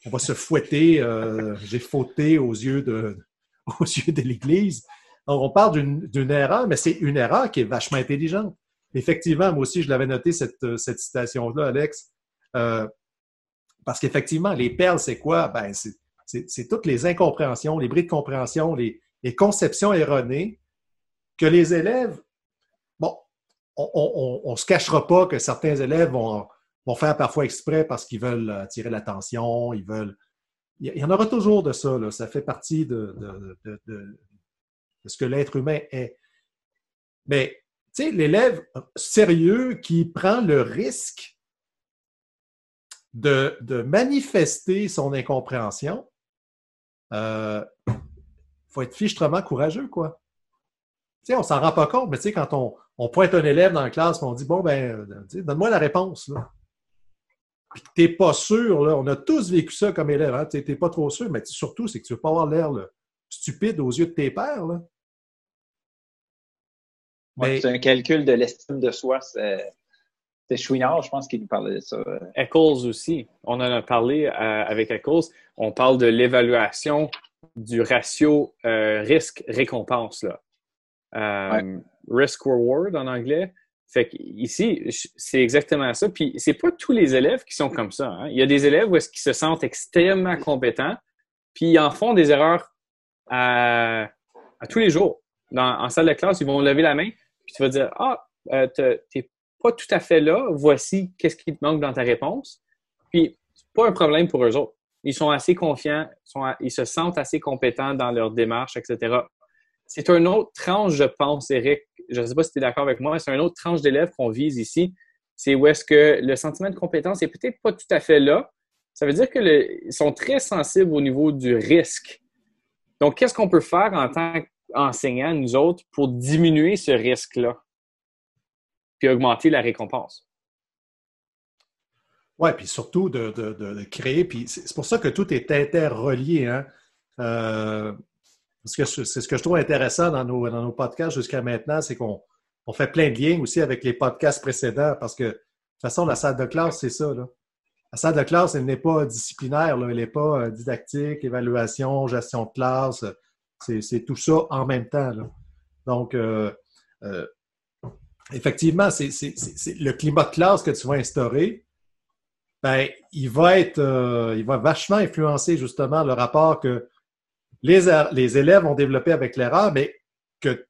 on va se fouetter, euh, j'ai fauté aux yeux de, aux yeux de l'Église. Donc, on parle d'une erreur, mais c'est une erreur qui est vachement intelligente. Effectivement, moi aussi, je l'avais noté, cette, cette citation-là, Alex, euh, parce qu'effectivement, les perles, c'est quoi? Ben, c'est toutes les incompréhensions, les bris de compréhension, les, les conceptions erronées que les élèves, bon, on ne se cachera pas que certains élèves vont, vont faire parfois exprès parce qu'ils veulent attirer l'attention, ils veulent. Il y en aura toujours de ça, là. ça fait partie de, ce que l'être humain est. Mais, tu sais, l'élève sérieux qui prend le risque de, manifester son incompréhension, il euh, faut être fichtrement courageux, quoi. Tu sais, on s'en rend pas compte, mais tu sais, quand on, on pointe un élève dans la classe, on dit, bon, ben, donne-moi la réponse, là tu n'es pas sûr, là, on a tous vécu ça comme élève, hein, tu n'es pas trop sûr, mais surtout, c'est que tu ne veux pas avoir l'air stupide aux yeux de tes pères. Là. c'est un calcul de l'estime de soi. C'est Chouinard, je pense, qui nous parlait de ça. Eccles aussi. On en a parlé euh, avec Eccles. On parle de l'évaluation du ratio euh, risque-récompense. Euh, risk-reward en anglais. Fait ici, c'est exactement ça. Puis c'est pas tous les élèves qui sont comme ça. Hein. Il y a des élèves où est-ce se sentent extrêmement compétents, puis ils en font des erreurs à, tous les jours. En salle de classe, ils vont lever la main, puis tu vas dire Ah, euh, t'es pas tout à fait là, voici qu'est-ce qui te manque dans ta réponse. Puis c'est pas un problème pour eux autres. Ils sont assez confiants, ils se sentent assez compétents dans leur démarche, etc. C'est une autre tranche, je pense, Eric. Je ne sais pas si tu es d'accord avec moi, c'est une autre tranche d'élèves qu'on vise ici. C'est où est-ce que le sentiment de compétence n'est peut-être pas tout à fait là. Ça veut dire qu'ils sont très sensibles au niveau du risque. Donc, qu'est-ce qu'on peut faire en tant qu'enseignant, nous autres, pour diminuer ce risque-là? Puis augmenter la récompense. Oui, puis surtout de, créer, puis c'est pour ça que tout est interrelié. Hein? Euh, que c'est ce que je trouve intéressant dans nos, dans nos podcasts jusqu'à maintenant, c'est qu'on on fait plein de liens aussi avec les podcasts précédents parce que toute façon, la salle de classe, c'est ça. Là. La salle de classe, elle n'est pas disciplinaire, elle n'est pas euh, didactique, évaluation, gestion de classe. C'est tout ça en même temps. Donc, euh, euh, effectivement, c'est le climat de classe que tu vas instaurer. Ben, il va être, il va vachement influencer justement le rapport que les, les élèves ont développé avec l'erreur, mais que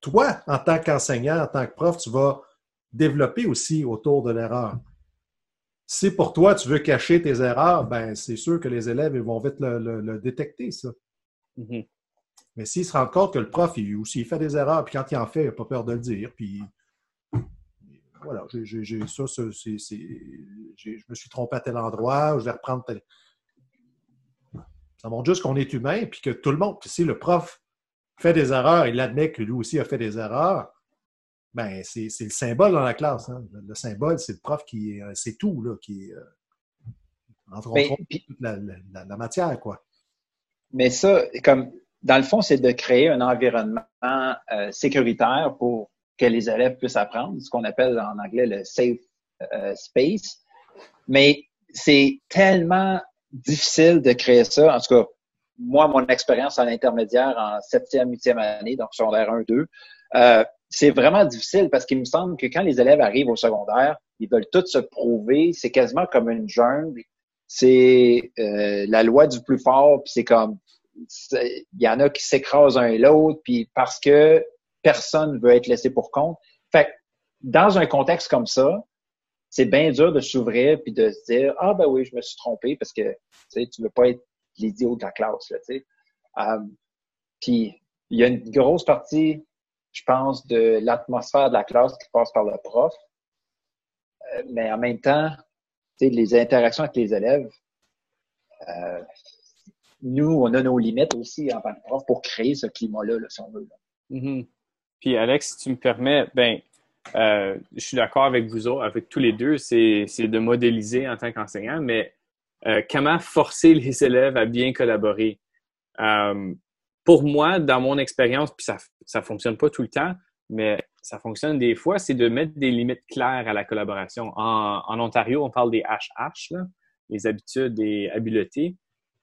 toi, en tant qu'enseignant, en tant que prof, tu vas développer aussi autour de l'erreur. Si pour toi, tu veux cacher tes erreurs, ben c'est sûr que les élèves ils vont vite le, détecter, ça. Mm-hmm. Mais s'ils se rendent compte que le prof, il aussi fait des erreurs, puis quand il en fait, il n'a pas peur de le dire, puis voilà, j'ai ça, je me suis trompé à tel endroit, je vais reprendre tel... Ça montre juste qu'on est humain, puis que tout le monde, si le prof fait des erreurs, il admet que lui aussi a fait des erreurs, ben, c'est le symbole dans la classe. Hein. Le symbole, c'est le prof qui euh, c'est tout, là, qui est euh, entre ben, la, la, matière, quoi. Mais ça, comme dans le fond, c'est de créer un environnement euh, sécuritaire pour que les élèves puissent apprendre, ce qu'on appelle en anglais le safe space. Mais c'est tellement difficile de créer ça. En tout cas, moi, mon expérience en intermédiaire en septième, huitième année, donc secondaire 1, 2, euh, c'est vraiment difficile parce qu'il me semble que quand les élèves arrivent au secondaire, ils veulent tous se prouver. C'est quasiment comme une jungle. C'est euh, la loi du plus fort, puis c'est comme il y en a qui s'écrasent un et l'autre, puis parce que personne veut être laissé pour compte. Fait dans un contexte comme ça, c'est bien dur de s'ouvrir puis de se dire ah ben oui je me suis trompé parce que tu sais tu veux pas être l'idiot de la classe là tu sais euh, puis il y a une grosse partie je pense, de l'atmosphère de la classe qui passe par le prof. Euh, mais en même temps, les interactions avec les élèves, euh, nous, on a nos limites aussi en tant que prof pour créer ce climat-là, si on veut. Mm-hmm. Puis Alex, si tu me permets, ben, euh, je suis d'accord avec vous autres, avec tous les deux, c'est de modéliser en tant qu'enseignant, mais comment forcer les élèves à bien collaborer? pour moi, dans mon expérience, puis ça ne fonctionne pas tout le temps, mais ça fonctionne des fois, c'est de mettre des limites claires à la collaboration. En, Ontario, on parle des HH, les habitudes et habiletés.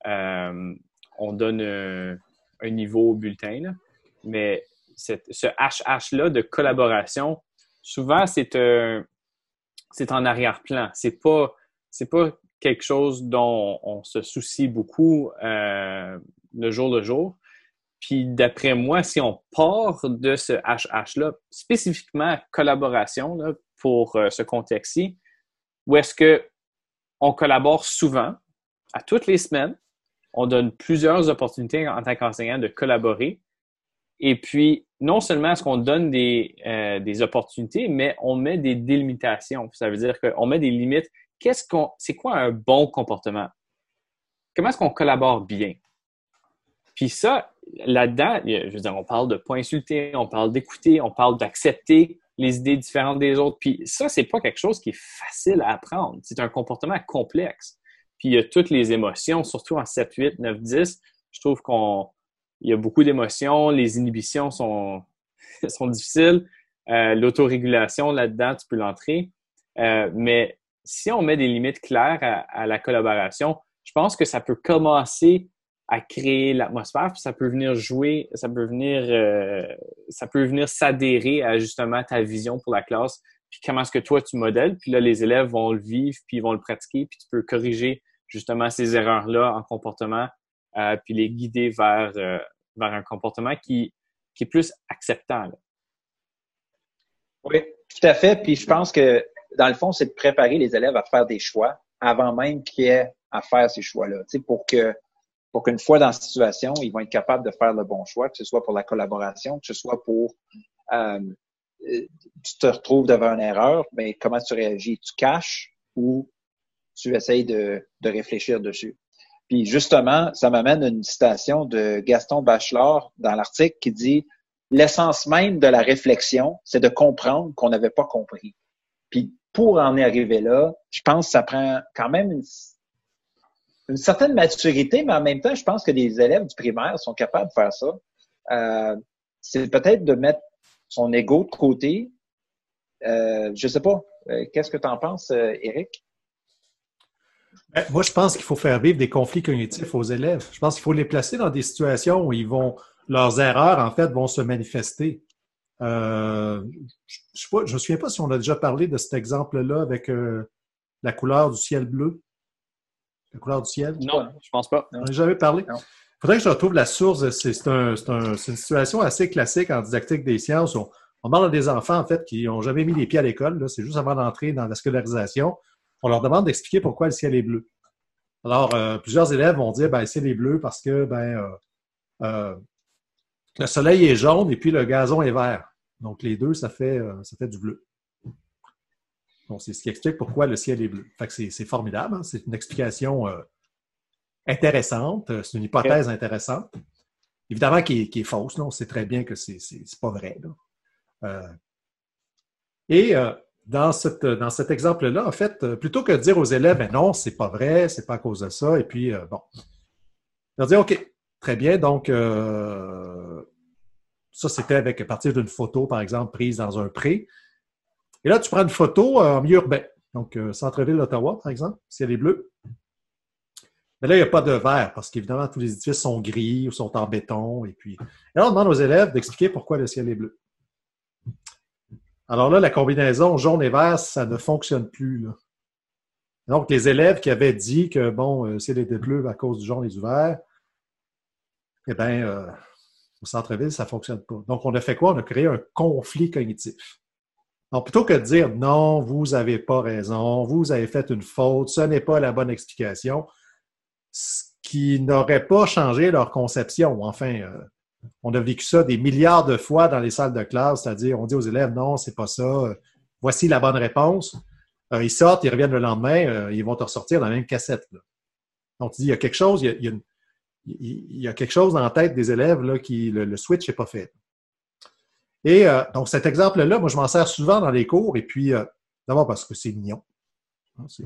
Euh, on donne un, niveau au bulletin, mais ce HH-là de collaboration, souvent, c'est en arrière-plan. C'est pas, pas quelque chose dont on se soucie beaucoup euh, le jour le jour. Puis d'après moi, si on part de ce HH-là, spécifiquement collaboration pour euh, ce contexte-ci, où est-ce que on collabore souvent, à toutes les semaines, on donne plusieurs opportunités en tant qu'enseignant de collaborer. Et puis, non seulement est-ce qu'on donne des, euh, des, opportunités, mais on met des délimitations. Ça veut dire qu'on met des limites. Qu'est-ce qu'on, c'est quoi un bon comportement? Comment est-ce qu'on collabore bien? Puis ça, là-dedans, je veux dire, on parle de pas insulter, on parle d'écouter, on parle d'accepter les idées différentes des autres. Puis ça, c'est pas quelque chose qui est facile à apprendre. C'est un comportement complexe. Puis il y a toutes les émotions, surtout en 7, 8, 9, 10. Je trouve qu'on il y a beaucoup d'émotions, les inhibitions sont, sont difficiles. Euh, l'autorégulation là-dedans, tu peux l'entrer. Euh, mais si on met des limites claires à, la collaboration, je pense que ça peut commencer à créer l'atmosphère, puis ça peut venir jouer, ça peut venir, euh, ça peut venir s'adhérer à justement ta vision pour la classe, puis comment est-ce que toi tu modèles, puis là les élèves vont le vivre, puis ils vont le pratiquer, puis tu peux corriger justement ces erreurs-là en comportement, euh, puis les guider vers, euh, vers un comportement qui, qui est plus acceptant. Oui, tout à fait. Puis je pense que dans le fond, c'est de préparer les élèves à faire des choix avant même qu'il y ait à faire ces choix-là, pour que pour qu'une fois dans la situation, ils vont être capables de faire le bon choix, que ce soit pour la collaboration, que ce soit pour euh, tu te retrouves devant une erreur, mais comment tu réagis? Tu caches ou tu essayes de, de réfléchir dessus? Puis justement, ça m'amène à une citation de Gaston Bachelard dans l'article qui dit L'essence même de la réflexion, c'est de comprendre qu'on n'avait pas compris. Puis pour en arriver là, je pense que ça prend quand même une certaine maturité, mais en même temps, je pense que des élèves du primaire sont capables de faire ça. Euh, c'est peut-être de mettre son ego de côté. Euh, je sais pas. Qu'est-ce que tu en penses, Eric? Ben, moi, je pense qu'il faut faire vivre des conflits cognitifs aux élèves. Je pense qu'il faut les placer dans des situations où ils vont, leurs erreurs, en fait, vont se manifester. Euh, je ne me souviens pas si on a déjà parlé de cet exemple-là avec euh, la couleur du ciel bleu. La couleur du ciel? Non, je pense pas. On n'a jamais parlé? Il faudrait que je retrouve la source. C'est un, une situation assez classique en didactique des sciences. On, on parle des enfants, en fait, qui n'ont jamais mis les pieds à l'école. C'est juste avant d'entrer dans la scolarisation on leur demande d'expliquer pourquoi le ciel est bleu. Alors, euh, plusieurs élèves vont dire, ben, le ciel est bleu parce que ben, euh, euh, le soleil est jaune et puis le gazon est vert. Donc, les deux, ça fait, ça fait du bleu. Donc, c'est ce qui explique pourquoi le ciel est bleu. Fait que c'est formidable. Hein. C'est une explication intéressante. C'est une hypothèse intéressante. Évidemment, qui est, fausse. On sait très bien que c'est pas vrai. et dans, cet exemple-là, en fait, euh, plutôt que de dire aux élèves, ben non, c'est pas vrai, c'est pas à cause de ça, et puis, euh, bon, leur dire, OK, très bien, donc, euh, ça, c'était avec à partir d'une photo, par exemple, prise dans un pré. Et là, tu prends une photo en milieu urbain, donc centre-ville d'Ottawa, par exemple, ciel est bleu. Mais là, il n'y a pas de vert, parce qu'évidemment, tous les édifices sont gris ou sont en béton, et puis, et là, on demande aux élèves d'expliquer pourquoi le ciel est bleu. Alors là, la combinaison jaune et vert, ça ne fonctionne plus. Donc, les élèves qui avaient dit que, bon, euh, c'est les bleu à cause du jaune et du vert, eh bien, euh, au centre-ville, ça ne fonctionne pas. Donc, on a fait quoi? On a créé un conflit cognitif. Donc, plutôt que de dire non, vous n'avez pas raison, vous avez fait une faute, ce n'est pas la bonne explication, ce qui n'aurait pas changé leur conception. Enfin, euh, on a vécu ça des milliards de fois dans les salles de classe, c'est-à-dire on dit aux élèves non, c'est pas ça, voici la bonne réponse. Euh, ils sortent, ils reviennent le lendemain, euh, ils vont te ressortir dans la même cassette. Donc, tu dis, il y a quelque chose, il y a, quelque chose dans la tête des élèves là, qui le, switch n'est pas fait. Et euh, donc, cet exemple-là, moi, je m'en sers souvent dans les cours, et puis, d'abord parce que c'est mignon. Hein, c'est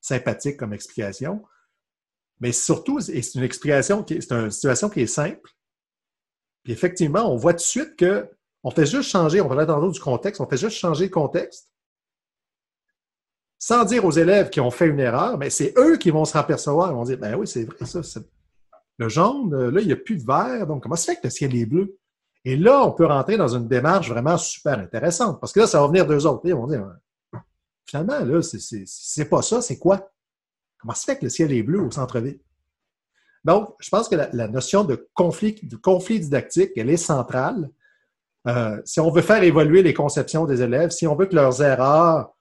sympathique comme explication. Mais surtout, c'est une explication qui c'est une situation qui est simple, puis effectivement, on voit tout de suite que on fait juste changer, on parlait tantôt du contexte, on fait juste changer le contexte. Sans dire aux élèves qui ont fait une erreur, mais c'est eux qui vont se rapercevoir. Ils vont dire, ben oui, c'est vrai, ça. Le jaune, là, il n'y a plus de vert. Donc, comment ça fait que le ciel est bleu? Et là, on peut rentrer dans une démarche vraiment super intéressante. Parce que là, ça va venir deux autres. Ils vont dire, finalement, là, c'est pas ça, c'est quoi? Comment ça fait que le ciel est bleu au centre-ville? Donc, je pense que la, notion de conflit, conflit didactique, elle est centrale. Euh, si on veut faire évoluer les conceptions des élèves, si on veut que leurs erreurs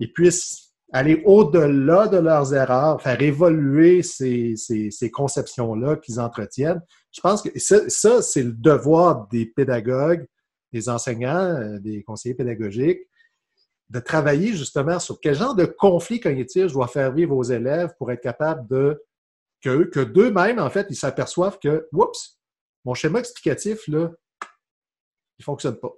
ils puissent aller au-delà de leurs erreurs, faire évoluer ces, conceptions-là qu'ils entretiennent, je pense que ça, c'est le devoir des pédagogues, des enseignants, euh, des conseillers pédagogiques, de travailler justement sur quel genre de conflit cognitif je dois faire vivre aux élèves pour être capable de que, que d'eux-mêmes, en fait, ils s'aperçoivent que, oups, mon schéma explicatif, là, il ne fonctionne pas.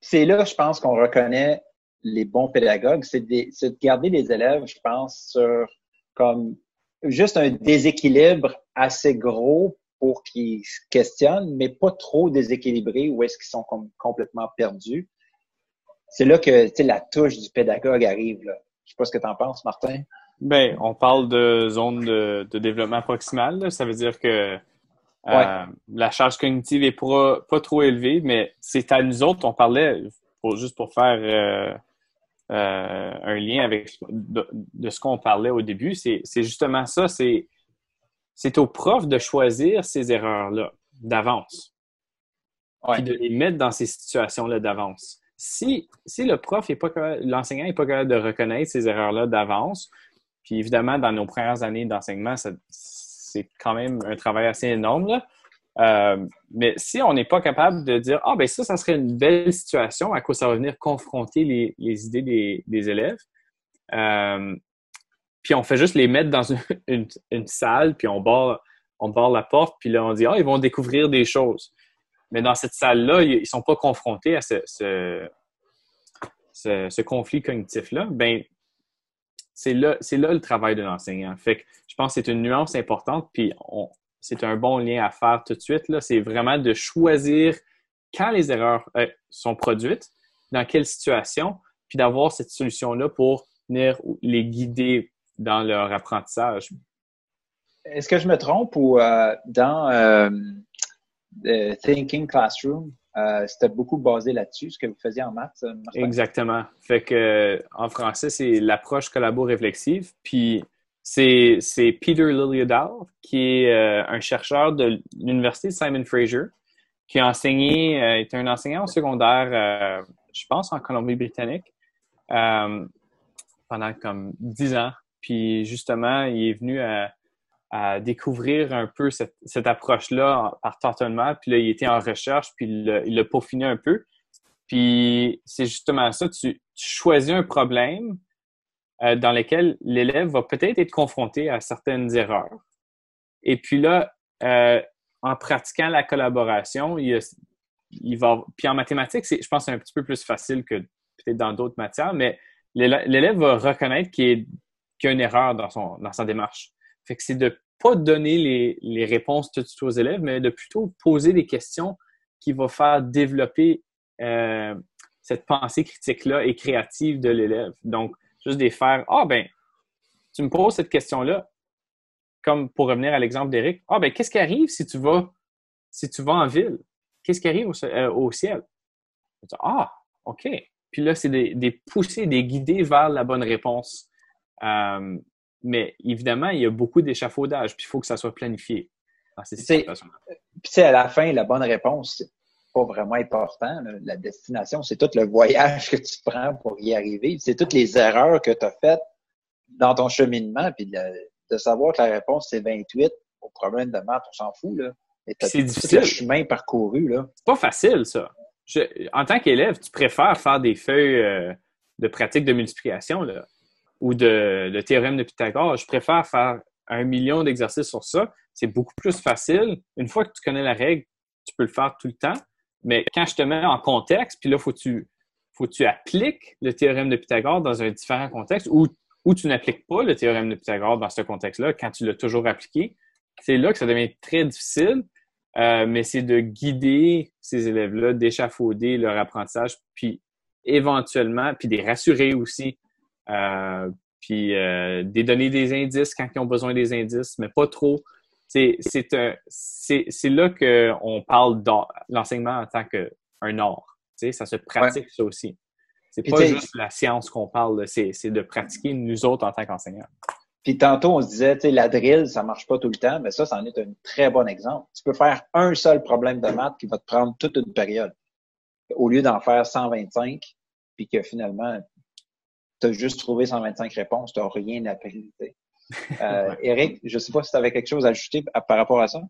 C'est là, je pense, qu'on reconnaît les bons pédagogues, c'est de, garder les élèves, je pense, sur comme juste un déséquilibre assez gros pour qu'ils se questionnent, mais pas trop déséquilibré où est-ce qu'ils sont complètement perdus. C'est là que la touche du pédagogue arrive. Je sais pas ce que tu en penses, Martin. Ben, on parle de zone de, développement proximal. Ça veut dire que euh, la charge cognitive est pas, pas trop élevée, mais c'est à nous autres, on parlait, pour, juste pour faire euh, euh, un lien avec de, ce qu'on parlait au début, c'est justement ça, c'est c'est au prof de choisir ces erreurs-là d'avance. Puis de les mettre dans ces situations-là d'avance. Si, si le prof est pas l'enseignant n'est pas capable de reconnaître ces erreurs-là d'avance, puis évidemment, dans nos premières années d'enseignement, c'est quand même un travail assez énorme. Euh, mais si on n'est pas capable de dire Ah, ben ça, ça serait une belle situation à quoi ça va venir confronter les, idées des, élèves, euh, puis on fait juste les mettre dans une, salle, puis on barre, on barre la porte, puis là, on dit Ah, ils vont découvrir des choses. Mais dans cette salle-là, ils ne sont pas confrontés à ce, ce, conflit cognitif-là. Ben, c'est là, là le travail de l'enseignant. Fait que je pense que c'est une nuance importante, puis c'est un bon lien à faire tout de suite. C'est vraiment de choisir quand les erreurs euh, sont produites, dans quelle situation, puis d'avoir cette solution-là pour venir les guider dans leur apprentissage. Est-ce que je me trompe ou euh, dans euh, Thinking Classroom, euh, c'était beaucoup basé là-dessus, ce que vous faisiez en maths? Exactement. Fait que en français, c'est l'approche collabo-réflexive. Puis c'est, Peter Liljedahl, qui est un chercheur de l'Université Simon Fraser, qui a enseigné, est un enseignant au secondaire, je pense, en Colombie-Britannique, pendant comme dix ans. Puis justement, il est venu à, découvrir un peu cette, approche-là par tâtonnement. Puis là, il était en recherche, puis il l'a peaufiné un peu. Puis c'est justement ça, tu, choisis un problème euh, dans lequel l'élève va peut-être être confronté à certaines erreurs. Et puis là, euh, en pratiquant la collaboration, il, va. Puis en mathématiques, je pense c'est un petit peu plus facile que peut-être dans d'autres matières, mais l'élève va reconnaître qu'il y, a une erreur dans, son, dans sa démarche. Fait que c'est de pas donner les, les, réponses tout de suite aux élèves, mais de plutôt poser des questions qui vont faire développer euh, cette pensée critique-là et créative de l'élève. Donc, juste des faire Ah ben, tu me poses cette question-là, comme pour revenir à l'exemple d'Éric, Ah ben, qu'est-ce qui arrive si tu vas si tu vas en ville? Qu'est-ce qui arrive au, euh, au ciel? Ah, OK. Puis là, c'est des, des, pousser, des guider vers la bonne réponse. Euh, mais évidemment, il y a beaucoup d'échafaudage, puis il faut que ça soit planifié Puis à la fin, la bonne réponse, c'est pas vraiment important. La destination, c'est tout le voyage que tu prends pour y arriver. C'est toutes les erreurs que tu as faites dans ton cheminement, puis de, savoir que la réponse, c'est 28 au problème de maths, on s'en fout. Là. C'est difficile. le chemin parcouru. Là. C'est pas facile, ça en tant qu'élève, tu préfères faire des feuilles euh, de pratique de multiplication là, ou de, le théorème de Pythagore. Je préfère faire un million d'exercices sur ça. C'est beaucoup plus facile. Une fois que tu connais la règle, tu peux le faire tout le temps. Mais quand je te mets en contexte, puis là, faut tu faut tu appliques le théorème de Pythagore dans un différent contexte ou, ou tu n'appliques pas le théorème de Pythagore dans ce contexte-là quand tu l'as toujours appliqué. C'est là que ça devient très difficile. Euh, mais c'est de guider ces élèves-là, d'échafauder leur apprentissage, puis éventuellement, puis de les rassurer aussi, puis euh, de donner des indices quand ils ont besoin des indices, mais pas trop. C'est là qu'on parle de l'enseignement en tant qu'un art. Ça se pratique, ça aussi. C'est pas juste la science qu'on parle, c'est de pratiquer nous autres en tant qu'enseignants. Puis tantôt, on se disait, tu sais, la drill, ça marche pas tout le temps, mais ça, c'en est un très bon exemple. Tu peux faire un seul problème de maths qui va te prendre toute une période. Au lieu d'en faire 125, puis que finalement, tu as juste trouvé 125 réponses, tu n'as rien appris. Euh, Eric, je ne sais pas si tu avais quelque chose à ajouter par rapport à ça?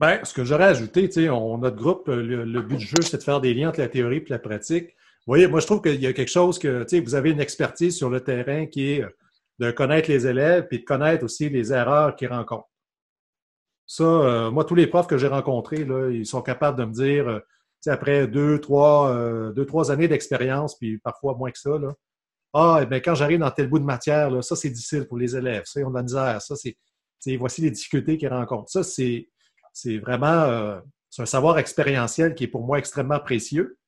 Bien, ce que j'aurais ajouté, tu sais, on, notre groupe, le, but du jeu, c'est de faire des liens entre la théorie et la pratique. Vous voyez, moi, je trouve qu'il y a quelque chose que, tu sais, vous avez une expertise sur le terrain qui est de connaître les élèves et de connaître aussi les erreurs qu'ils rencontrent. Ça, euh, moi, tous les profs que j'ai rencontrés, là, ils sont capables de me dire, euh, après deux, trois, euh, deux, trois années d'expérience, puis parfois moins que ça, là, ah, eh bien, quand j'arrive dans tel bout de matière, là, ça, c'est difficile pour les élèves. Ça, ils ont de misère. Ça, c'est, voici les difficultés qu'ils rencontrent. Ça, c'est, vraiment c'est un savoir expérientiel qui est pour moi extrêmement précieux.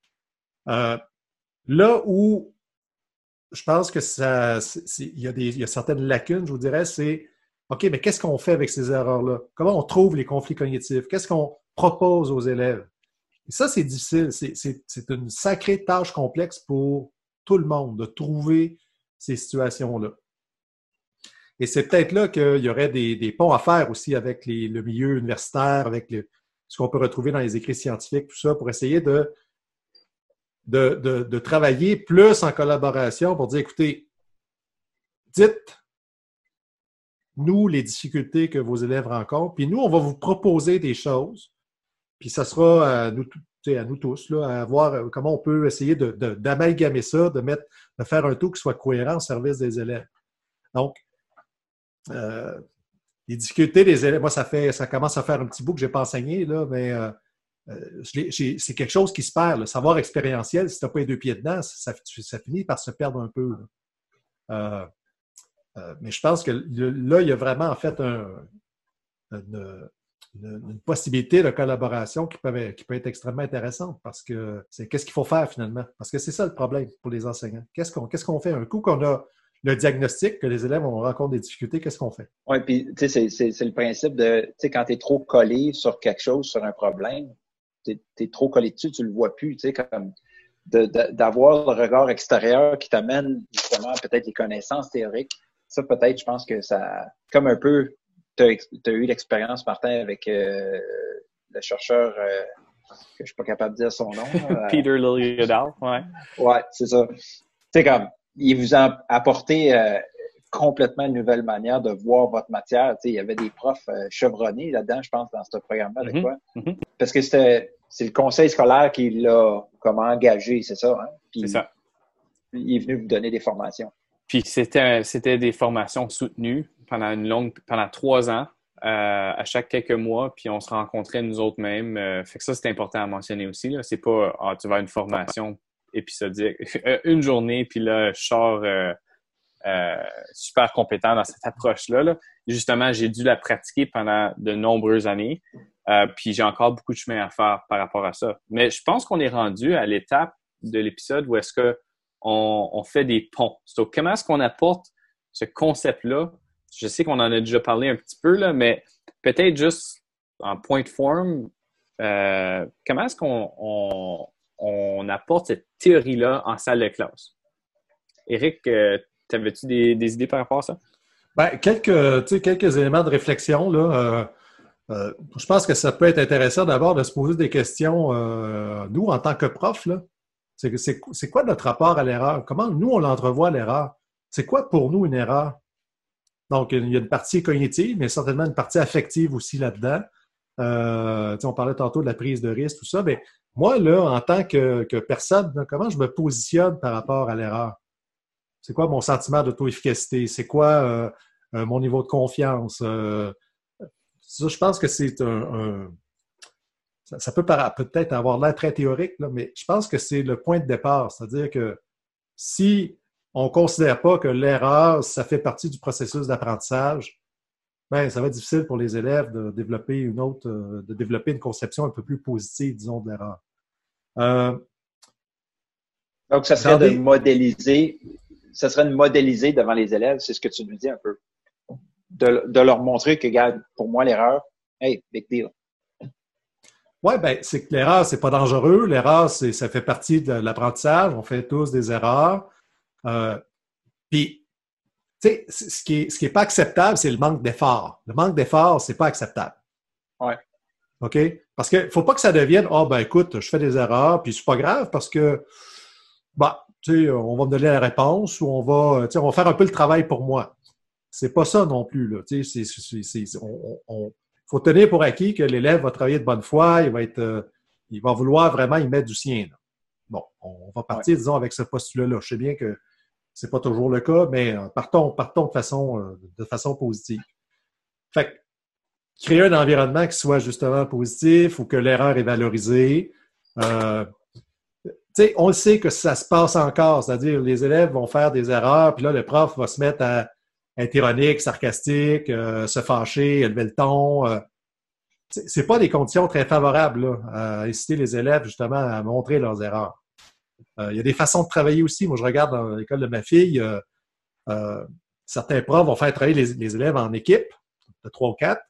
là où je pense que ça, il y, a des, il y a certaines lacunes, je vous dirais, c'est OK, mais qu'est-ce qu'on fait avec ces erreurs-là? Comment on trouve les conflits cognitifs? Qu'est-ce qu'on propose aux élèves? Et ça, c'est difficile. C'est une sacrée tâche complexe pour tout le monde de trouver ces situations-là. Et c'est peut-être là qu'il y aurait des, ponts à faire aussi avec le milieu universitaire, avec ce qu'on peut retrouver dans les écrits scientifiques, tout ça, pour essayer de de, travailler plus en collaboration pour dire, écoutez, dites nous les difficultés que vos élèves rencontrent, puis nous, on va vous proposer des choses, puis ça sera à nous, à nous tous, à voir euh, comment on peut essayer d'amalgamer ça, de, mettre, de faire un tout qui soit cohérent au service des élèves. Donc, euh, les difficultés des élèves, moi, ça fait, ça commence à faire un petit bout que je n'ai pas enseigné, là, mais euh, euh, c'est quelque chose qui se perd. Le savoir expérientiel, si tu n'as pas les deux pieds dedans, ça, finit par se perdre un peu. Mais je pense que là, il y a vraiment en fait un, une, possibilité de collaboration qui peut, être extrêmement intéressante parce que c'est qu'est-ce qu'il faut faire finalement? Parce que c'est ça le problème pour les enseignants. Qu'est-ce qu'on fait? Un coup qu'on a le diagnostic, que les élèves ont rencontre des difficultés, qu'est-ce qu'on fait? Oui, puis tu sais, c'est le principe de, tu sais, quand tu es trop collé sur quelque chose, sur un problème, tu es, trop collé dessus, tu le vois plus, tu sais, comme d'avoir le regard extérieur qui t'amène justement peut-être les connaissances théoriques. Ça, peut-être, je pense que ça, comme un peu, tu as, eu l'expérience, Martin, avec euh, le chercheur, euh, que je suis pas capable de dire son nom. Peter Liljedahl, ouais. Ouais, c'est ça. Tu sais, comme, il vous a apporté euh, complètement une nouvelle manière de voir votre matière. Tu sais, il y avait des profs chevronnés là-dedans, je pense, dans ce programme-là. Mm-hmm. Parce que c'était c'est le conseil scolaire qui l'a comment engagé, c'est ça? Hein? c'est ça. Il est venu vous donner des formations. Puis c'était, c'était des formations soutenues pendant une longue, pendant trois ans, euh, à chaque quelques mois, puis on se rencontrait nous autres mêmes. Euh, fait que ça, c'est important à mentionner aussi. Là. C'est pas ah, tu vas à une formation épisodique, une journée, puis là, je sors euh, super compétent dans cette approche-là. Là. Justement, j'ai dû la pratiquer pendant de nombreuses années. Euh, puis j'ai encore beaucoup de chemin à faire par rapport à ça. Mais je pense qu'on est rendu à l'étape de l'épisode où est-ce que on, fait des ponts. Donc, comment est-ce qu'on apporte ce concept-là? Je sais qu'on en a déjà parlé un petit peu, là, mais peut-être juste en point de forme, euh, comment est-ce qu'on on, apporte cette théorie-là en salle de classe? Eric, euh, avais-tu des, idées par rapport à ça? Ben, quelques, éléments de réflexion. Là, euh, je pense que ça peut être intéressant d'abord de se poser des questions, euh, nous, en tant que prof, c'est quoi notre rapport à l'erreur? Comment nous, on l'entrevoit l'erreur? C'est quoi pour nous une erreur? Donc, il y a une partie cognitive, mais certainement une partie affective aussi là-dedans. Euh, on parlait tantôt de la prise de risque, tout ça. Mais moi, là, en tant que, personne, comment je me positionne par rapport à l'erreur? C'est quoi mon sentiment d'auto-efficacité? C'est quoi mon niveau de confiance? je pense que c'est un, ça, peut peut-être avoir l'air très théorique, mais je pense que c'est le point de départ. C'est-à-dire que si on ne considère pas que l'erreur, ça fait partie du processus d'apprentissage, ben, ça va être difficile pour les élèves de développer une autre, de développer une conception un peu plus positive, disons, de l'erreur. Euh, Donc, ça serait de modéliser, ça serait de modéliser devant les élèves, c'est ce que tu nous dis un peu de, leur montrer que, regarde, pour moi, l'erreur, hey, big deal. Oui, ben, c'est que l'erreur, c'est pas dangereux. L'erreur, c'est, ça fait partie de l'apprentissage. On fait tous des erreurs. Euh, puis, tu sais, ce qui est, ce qui est pas acceptable, c'est le manque d'effort. Le manque d'effort, c'est pas acceptable. Oui. OK? Parce qu'il faut pas que ça devienne, oh, ben, écoute, je fais des erreurs, puis c'est pas grave parce que, bah, tu sais, on va me donner la réponse ou on va, tu sais, on va faire un peu le travail pour moi. C'est pas ça non plus. Là. Il faut tenir pour acquis que l'élève va travailler de bonne foi, il va être, euh, il va vouloir vraiment y mettre du sien. Bon, on va partir, disons, avec ce postulat-là. Je sais bien que c'est pas toujours le cas, mais euh, partons, partons de façon, euh, de façon positive. Fait créer un environnement qui soit justement positif ou que l'erreur est valorisée. Euh, on le sait que ça se passe encore, c'est-à-dire les élèves vont faire des erreurs, puis là, le prof va se mettre à, être ironique, sarcastique, euh, se fâcher, élever le ton. Euh, c'est pas des conditions très favorables à inciter les élèves justement à montrer leurs erreurs. Euh, il y a des façons de travailler aussi. Moi, je regarde dans l'école de ma fille, certains profs vont faire travailler les, élèves en équipe de trois ou quatre.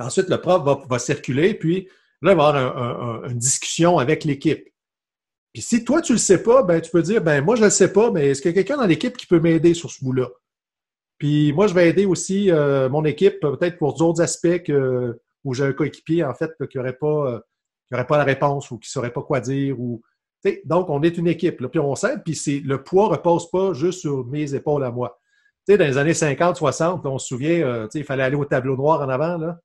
Ensuite, le prof va, circuler, puis là, il va avoir une discussion avec l'équipe. Puis si toi, tu le sais pas, ben, tu peux dire, ben, moi, je le sais pas, mais est-ce qu'il y a quelqu'un dans l'équipe qui peut m'aider sur ce bout-là? Puis moi, je vais aider aussi euh, mon équipe, peut-être pour d'autres aspects où j'ai un coéquipier, en fait, qui n'aurait pas, euh, pas la réponse ou qui ne saurait pas quoi dire. Ou, donc, on est une équipe. puis on s'aide, puis le poids ne repose pas juste sur mes épaules à moi. dans les années 50, 60, on se souvient, euh, il fallait aller au tableau noir en avant. Là,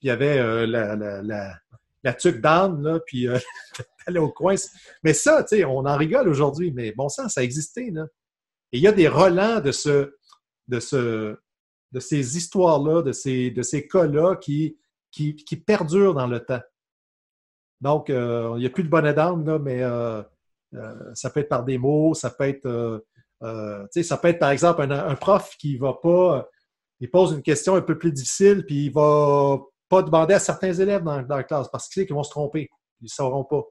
puis il y avait la, la, la, tuque d'âne, puis aller au coin. Mais ça, on en rigole aujourd'hui, mais bon sang, ça existait. Là. Et il y a des relents de ce de, ce, de ces histoires-là, de ces, de ces cas-là qui, qui, perdurent dans le temps. Donc, euh, il n'y a plus de bonnet d'âme, mais euh, euh, ça peut être par des mots, ça peut être, ça peut par exemple un, prof qui va pas, il pose une question un peu plus difficile, puis il va pas demander à certains élèves dans, dans la classe parce qu'ils vont se tromper. Ils ne sauront pas.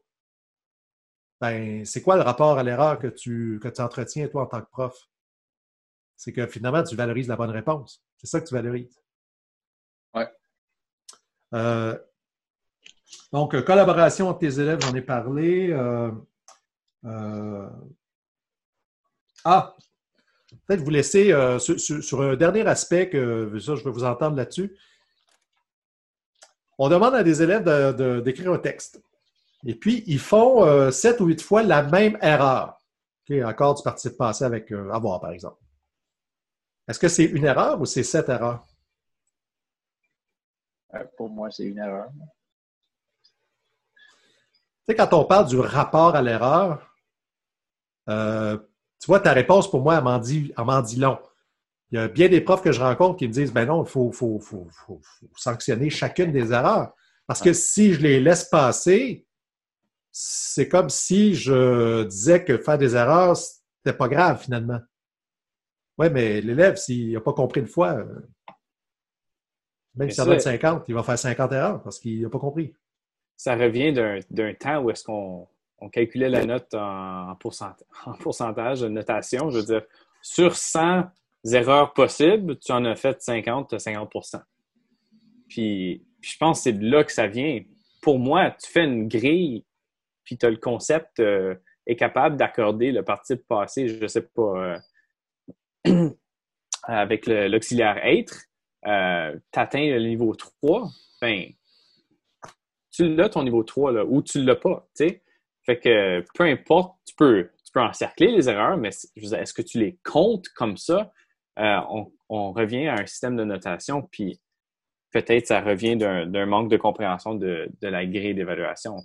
Ben, c'est quoi le rapport à l'erreur que tu entretiens, toi, en tant que prof? C'est que finalement, tu valorises la bonne réponse. C'est ça que tu valorises. Ouais. Euh, donc, collaboration entre tes élèves, j'en ai parlé. Euh, euh, ah, peut-être vous laisser sur, un dernier aspect que ça, je vais vous entendre là-dessus. On demande à des élèves d'écrire un texte. Et puis, ils font sept ou huit fois la même erreur. encore du participe passé avec avoir, par exemple. Est-ce que c'est une erreur ou c'est sept erreurs? Pour moi, c'est une erreur. Tu sais, quand on parle du rapport à l'erreur, euh, tu vois, ta réponse pour moi, elle m'en dit, dit, long. Il y a bien des profs que je rencontre qui me disent, ben non, il faut, faut, sanctionner chacune des erreurs. Parce que si je les laisse passer, c'est comme si je disais que faire des erreurs, c'était pas grave finalement. Oui, mais l'élève, s'il n'a pas compris une fois, euh, même si ça va être 50, il va faire 50 erreurs parce qu'il n'a pas compris. Ça revient d'un temps où est-ce qu'on calculait la note en, pourcentage, de notation. Je veux dire, sur 100 erreurs possibles, tu en as fait 50, tu as 50% puis, je pense que c'est de là que ça vient. Pour moi, tu fais une grille, puis tu as le concept euh, est capable d'accorder le participe passé, je ne sais pas, euh, avec l'auxiliaire être, euh, tu atteins le niveau 3, ben, tu l'as ton niveau 3 là, ou tu ne l'as pas. sais. Fait que peu importe, tu peux, tu peux encercler les erreurs, mais est-ce que tu les comptes comme ça? Euh, on, revient à un système de notation, puis peut-être ça revient d'un manque de compréhension de, de la grille d'évaluation.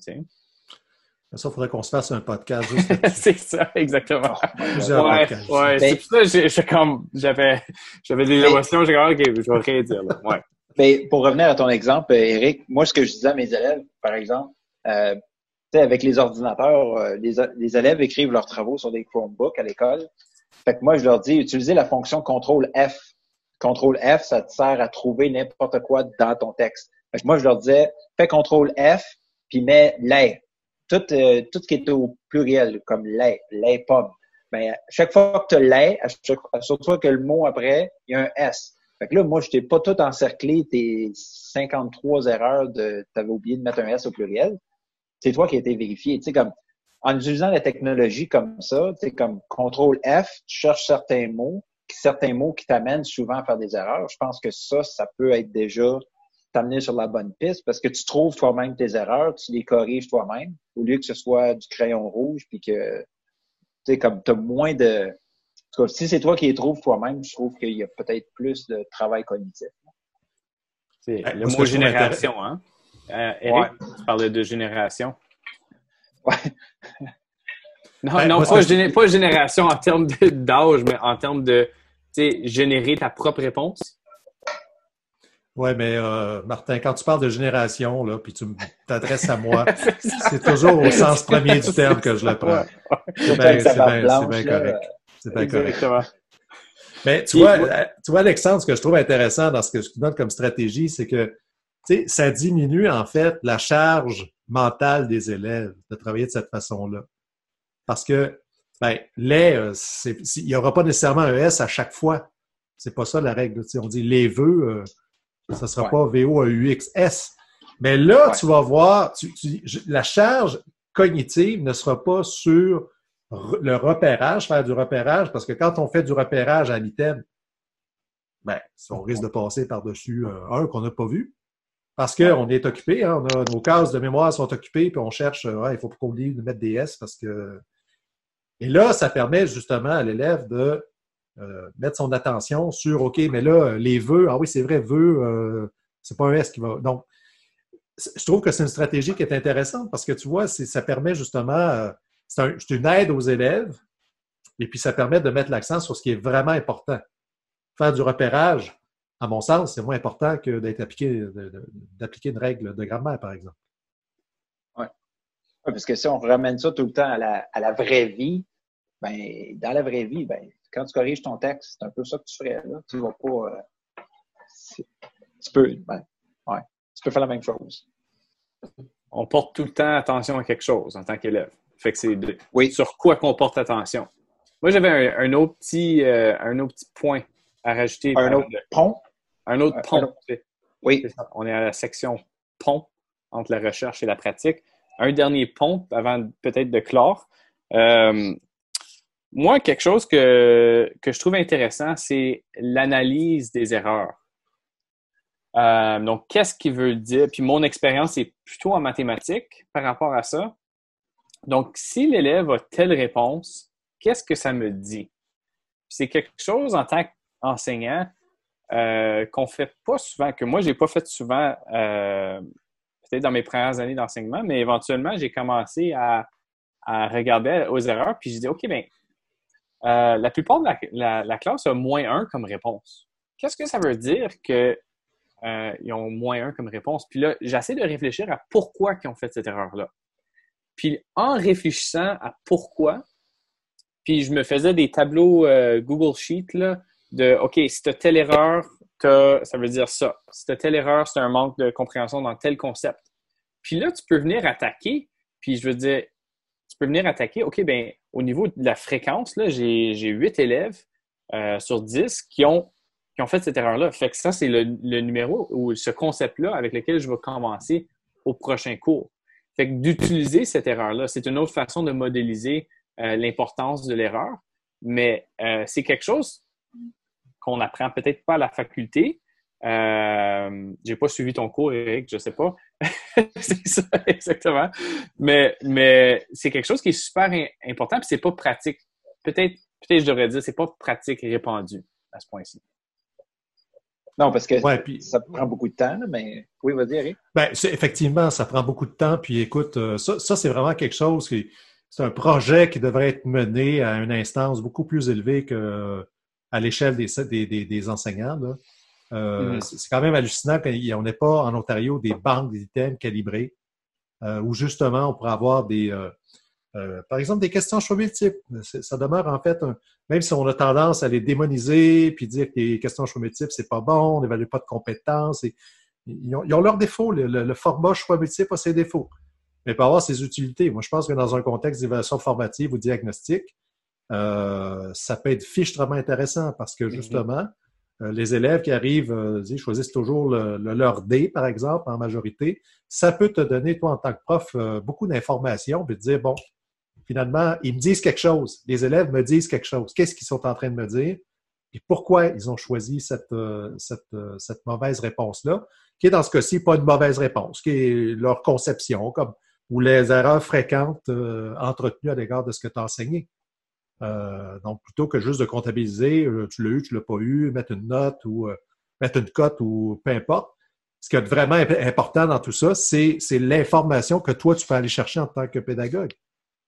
Ça, il faudrait qu'on se fasse un podcast c'est ça, exactement. ouais, ouais c'est pour ça que j'avais, j'avais des émotions, j'ai dit, OK, je vais rien dire. Là. Ouais. Mais pour revenir à ton exemple, Eric, moi, ce que je disais à mes élèves, par exemple, euh, avec les ordinateurs, euh, les, les, élèves écrivent leurs travaux sur des Chromebooks à l'école. Fait que moi, je leur dis, utilisez la fonction contrôle F. Contrôle F, ça te sert à trouver n'importe quoi dans ton texte. Fait que moi, je leur disais, fais contrôle F, puis mets les tout, euh, tout ce qui est au pluriel, comme lait, lait pomme, ben, chaque fois que tu lait, à chaque, fois que le mot après, il y a un S. Fait que là, moi, je t'ai pas tout encerclé tes 53 erreurs de avais oublié de mettre un S au pluriel. C'est toi qui as été vérifié. Tu sais, comme en utilisant la technologie comme ça, tu sais, comme contrôle F, tu cherches certains mots, certains mots qui t'amènent souvent à faire des erreurs. Je pense que ça, ça peut être déjà t'amener sur la bonne piste parce que tu trouves toi-même tes erreurs, tu les corriges toi-même au lieu que ce soit du crayon rouge puis que tu sais comme tu as moins de en tout cas, si c'est toi qui les trouves toi-même, je trouve qu'il y a peut-être plus de travail cognitif. C'est le mot génération, hein? Euh, Eric, tu parlais de génération. Ouais. non, ben, non, pas, pas, génération en termes d'âge, mais en termes de générer ta propre réponse. Oui, mais euh, Martin, quand tu parles de génération, là, puis tu t'adresses à moi, c'est toujours au sens premier du terme que je le prends. C'est bien, correct. C'est bien correct. Mais tu vois, euh, tu vois, Alexandre, ce que je trouve intéressant dans ce que je donne comme stratégie, c'est que ça diminue en fait la charge mentale des élèves de travailler de cette façon-là. Parce que ben, les, euh, il n'y aura pas nécessairement un S à chaque fois. C'est pas ça la règle. On dit les vœux, ça ne sera pas V-O-A-U-X-S. Mais là, tu vas voir, la charge cognitive ne sera pas sur le repérage, faire du repérage, parce que quand on fait du repérage à l'item, ben, on risque de passer par-dessus euh, un qu'on n'a pas vu. Parce qu'on est occupé, hein, nos cases de mémoire sont occupées, puis on cherche, euh, il faut qu'on oublie de mettre des S parce que. Et là, ça permet justement à l'élève de mettre son attention sur OK, mais là, les vœux, ah oui, c'est vrai, vœux, euh, c'est pas un S qui va. Donc, je trouve que c'est une stratégie qui est intéressante parce que tu vois, ça permet justement, euh, c'est une aide aux élèves et puis ça permet de mettre l'accent sur ce qui est vraiment important. Faire du repérage, à mon sens, c'est moins important que d'appliquer une règle de grammaire, par exemple. Oui. parce que si on ramène ça tout le temps à la, à la vraie vie, ben, dans la vraie vie, ben, quand tu corriges ton texte, c'est un peu ça que tu ferais. Là. Tu vas pas. Euh, tu peux. Ben, ouais. tu peux faire la même chose. On porte tout le temps attention à quelque chose en tant qu'élève. Fait que c'est oui. sur quoi qu'on porte attention. Moi, j'avais un, autre petit, euh, un autre petit point à rajouter. Un autre pont? Un autre pont. Oui. On est à la section pont entre la recherche et la pratique. Un dernier pont avant peut-être de clore. Euh, moi, quelque chose que, je trouve intéressant, c'est l'analyse des erreurs. Euh, donc, qu'est-ce qu'il veut dire? Puis mon expérience est plutôt en mathématiques par rapport à ça. Donc, si l'élève a telle réponse, qu'est-ce que ça me dit? C'est quelque chose en tant qu'enseignant euh, qu'on fait pas souvent, que moi, j'ai pas fait souvent, euh, peut-être dans mes premières années d'enseignement, mais éventuellement, j'ai commencé à, regarder aux erreurs, puis j'ai dit, OK, bien, euh, la plupart de la, classe a moins un comme réponse. Qu'est-ce que ça veut dire qu'ils ont moins un comme réponse? Puis là, j'essaie de réfléchir à pourquoi ils ont fait cette erreur-là. Puis en réfléchissant à pourquoi, puis je me faisais des tableaux Google Sheet là, de OK, si tu as telle erreur, ça veut dire ça. Si tu as telle erreur, c'est un manque de compréhension dans tel concept. Puis là, tu peux venir attaquer, puis je veux dire, tu peux venir attaquer, OK, ben au niveau de la fréquence, là, j'ai, huit élèves euh, sur 10 qui ont, qui ont fait cette erreur-là. Fait que ça, c'est le, numéro ou ce concept-là avec lequel je vais commencer au prochain cours. Fait que d'utiliser cette erreur-là, c'est une autre façon de modéliser euh, l'importance de l'erreur, mais euh, c'est quelque chose qu'on n'apprend peut-être pas à la faculté. Euh, j'ai pas suivi ton cours, Eric, je sais pas. c'est ça, exactement. Mais, mais c'est quelque chose qui est super important, puis c'est pas pratique. Peut-être, peut-être je devrais dire, c'est pas pratique et répandu à ce point-ci. Non, parce que ça prend beaucoup de temps, mais oui, vas-y, Eric. Ben, effectivement, ça prend beaucoup de temps. Puis écoute, euh, ça, ça c'est vraiment quelque chose qui. C'est un projet qui devrait être mené à une instance beaucoup plus élevée que à l'échelle des, des, des, enseignants. Euh, mm-hmm. C'est quand même hallucinant qu'on n'ait pas en Ontario des banques d'items calibrées euh, où justement on pourrait avoir des, euh, euh, par exemple, des questions choix multiples. Ça demeure en fait, même si on a tendance à les démoniser puis dire que les questions choix multiples, c'est pas bon, on n'évalue pas de compétences. Et, ils, ont, ils, ont, leurs défauts. Le, le, format choix multiple a ses défauts. Mais peut avoir ses utilités. Moi, je pense que dans un contexte d'évaluation formative ou diagnostique, euh, ça peut être fichtrement intéressant parce que mhm. justement, les élèves qui arrivent, euh, choisissent toujours le, leur D, par exemple, en majorité. Ça peut te donner, toi, en tant que prof, beaucoup d'informations, puis te dire, bon, finalement, ils me disent quelque chose. Les élèves me disent quelque chose. Qu'est-ce qu'ils sont en train de me dire? Et pourquoi ils ont choisi cette, cette, cette mauvaise réponse-là, qui est dans ce cas-ci pas une mauvaise réponse, qui est leur conception, comme ou les erreurs fréquentes entretenues à l'égard de ce que tu as enseigné. Euh, donc, plutôt que juste de comptabiliser, euh, tu l'as eu, tu l'as pas eu, mettre une note ou euh, mettre une cote ou peu importe. Ce qui est vraiment important dans tout ça, c'est l'information que toi, tu peux aller chercher en tant que pédagogue.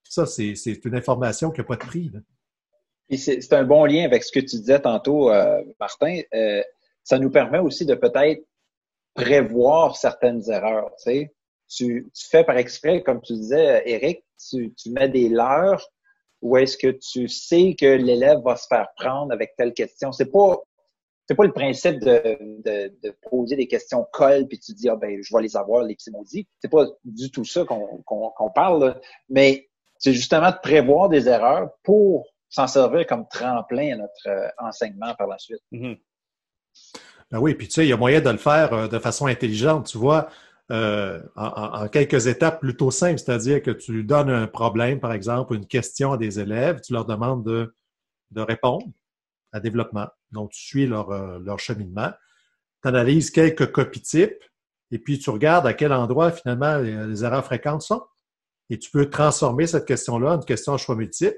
Ça, c'est une information qui n'a pas de prix. C'est un bon lien avec ce que tu disais tantôt, Martin. ça nous permet aussi de peut-être prévoir certaines erreurs. Tu, tu, fais par exprès, comme tu disais, Eric, tu, tu mets des leurres ou est-ce que tu sais que l'élève va se faire prendre avec telle question? C'est pas c'est pas le principe de, de, de, poser des questions colle puis tu dis ah ben je vais les avoir les petits maudits. C'est pas du tout ça qu'on parle, mais c'est justement de prévoir des erreurs pour s'en servir comme tremplin à notre euh, enseignement par la suite. Mm-hmm. Ben oui, puis tu sais, il y a moyen de le faire euh, de façon intelligente. Tu vois, euh, en, quelques étapes plutôt simples, c'est-à-dire que tu donnes un problème, par exemple, une question à des élèves, tu leur demandes de, de répondre à développement. Donc, tu suis leur, euh, leur cheminement, tu analyses quelques copies types, et puis tu regardes à quel endroit, finalement, les, erreurs fréquentes sont. Et tu peux transformer cette question-là en une question à choix multiple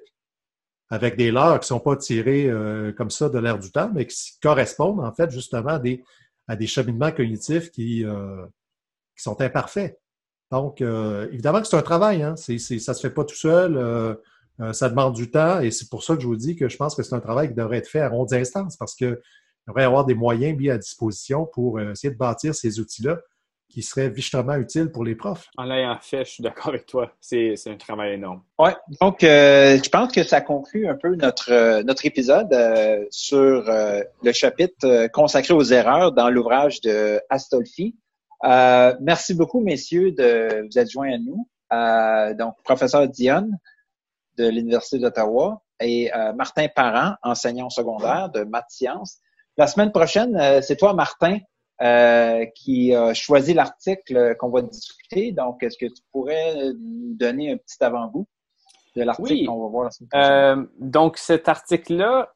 avec des leurres qui ne sont pas tirées euh, comme ça de l'air du temps, mais qui correspondent, en fait, justement à des, à des cheminements cognitifs qui, qui sont imparfaits. Donc, euh, évidemment que c'est un travail, hein? c'est, ça ne se fait pas tout seul, euh, euh, ça demande du temps, et c'est pour ça que je vous dis que je pense que c'est un travail qui devrait être fait à rondes instances, parce qu'il devrait y avoir des moyens mis à disposition pour essayer de bâtir ces outils-là qui seraient vichement utiles pour les profs. En l'ayant fait, je suis d'accord avec toi. C'est, un travail énorme. Oui, donc je pense que ça conclut un peu notre, notre épisode sur le chapitre consacré aux erreurs dans l'ouvrage de Astolfi. Euh, merci beaucoup, messieurs, de vous être joints à nous. Euh, donc, professeur Dionne de l'Université d'Ottawa et euh, Martin Parent, enseignant secondaire de maths sciences. La semaine prochaine, c'est toi, Martin, qui a choisi l'article qu'on va discuter. Donc, est-ce que tu pourrais nous donner un petit avant-goût de l'article qu'on va voir la semaine prochaine? donc, cet article-là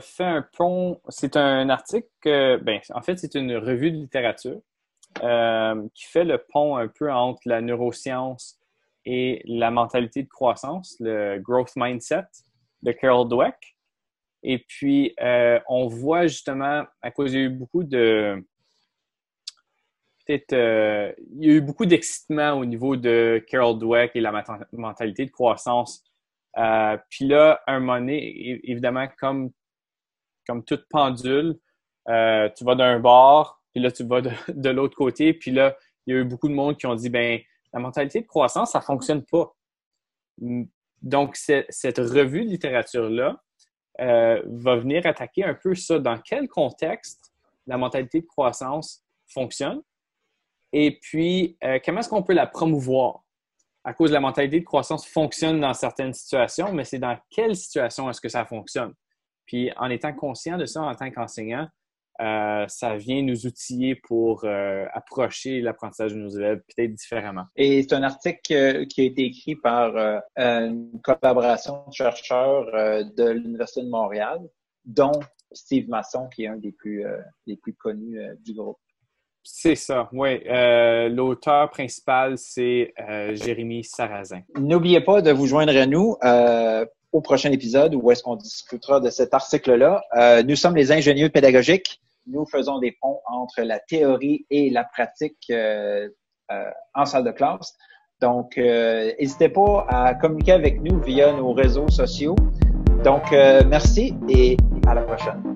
fait un pont. C'est un article, ben, en fait, c'est une revue de littérature euh, qui fait le pont un peu entre la neuroscience et la mentalité de croissance, le growth mindset de Carol Dweck. Et puis, euh, on voit justement, à cause il y a eu beaucoup de. Peut-être. Euh, il y a eu beaucoup d'excitement au niveau de Carol Dweck et la mentalité de croissance. puis là, un donné, évidemment, comme, comme toute pendule, tu vas d'un bord, puis là, tu vas de, l'autre côté, puis là, il y a eu beaucoup de monde qui ont dit, ben la mentalité de croissance, ça fonctionne pas. Donc, cette revue de littérature-là euh, va venir attaquer un peu ça. Dans quel contexte la mentalité de croissance fonctionne? Et puis, euh, comment est-ce qu'on peut la promouvoir? À cause de la mentalité de croissance fonctionne dans certaines situations, mais c'est dans quelle situation est-ce que ça fonctionne? Puis, en étant conscient de ça en tant qu'enseignant, euh, ça vient nous outiller pour euh, approcher l'apprentissage de nos élèves peut-être différemment. Et c'est un article euh, qui a été écrit par une collaboration de chercheurs de l'Université de Montréal, dont Steve Masson, qui est un des plus, des plus connus du groupe. C'est ça, oui. L'auteur principal, c'est Jérémy Sarrazin. N'oubliez pas de vous joindre à nous au prochain épisode où est-ce qu'on discutera de cet article-là. nous sommes les ingénieurs pédagogiques nous faisons des ponts entre la théorie et la pratique euh, euh, en salle de classe. Donc, euh, n'hésitez pas à communiquer avec nous via nos réseaux sociaux. Donc, merci et à la prochaine.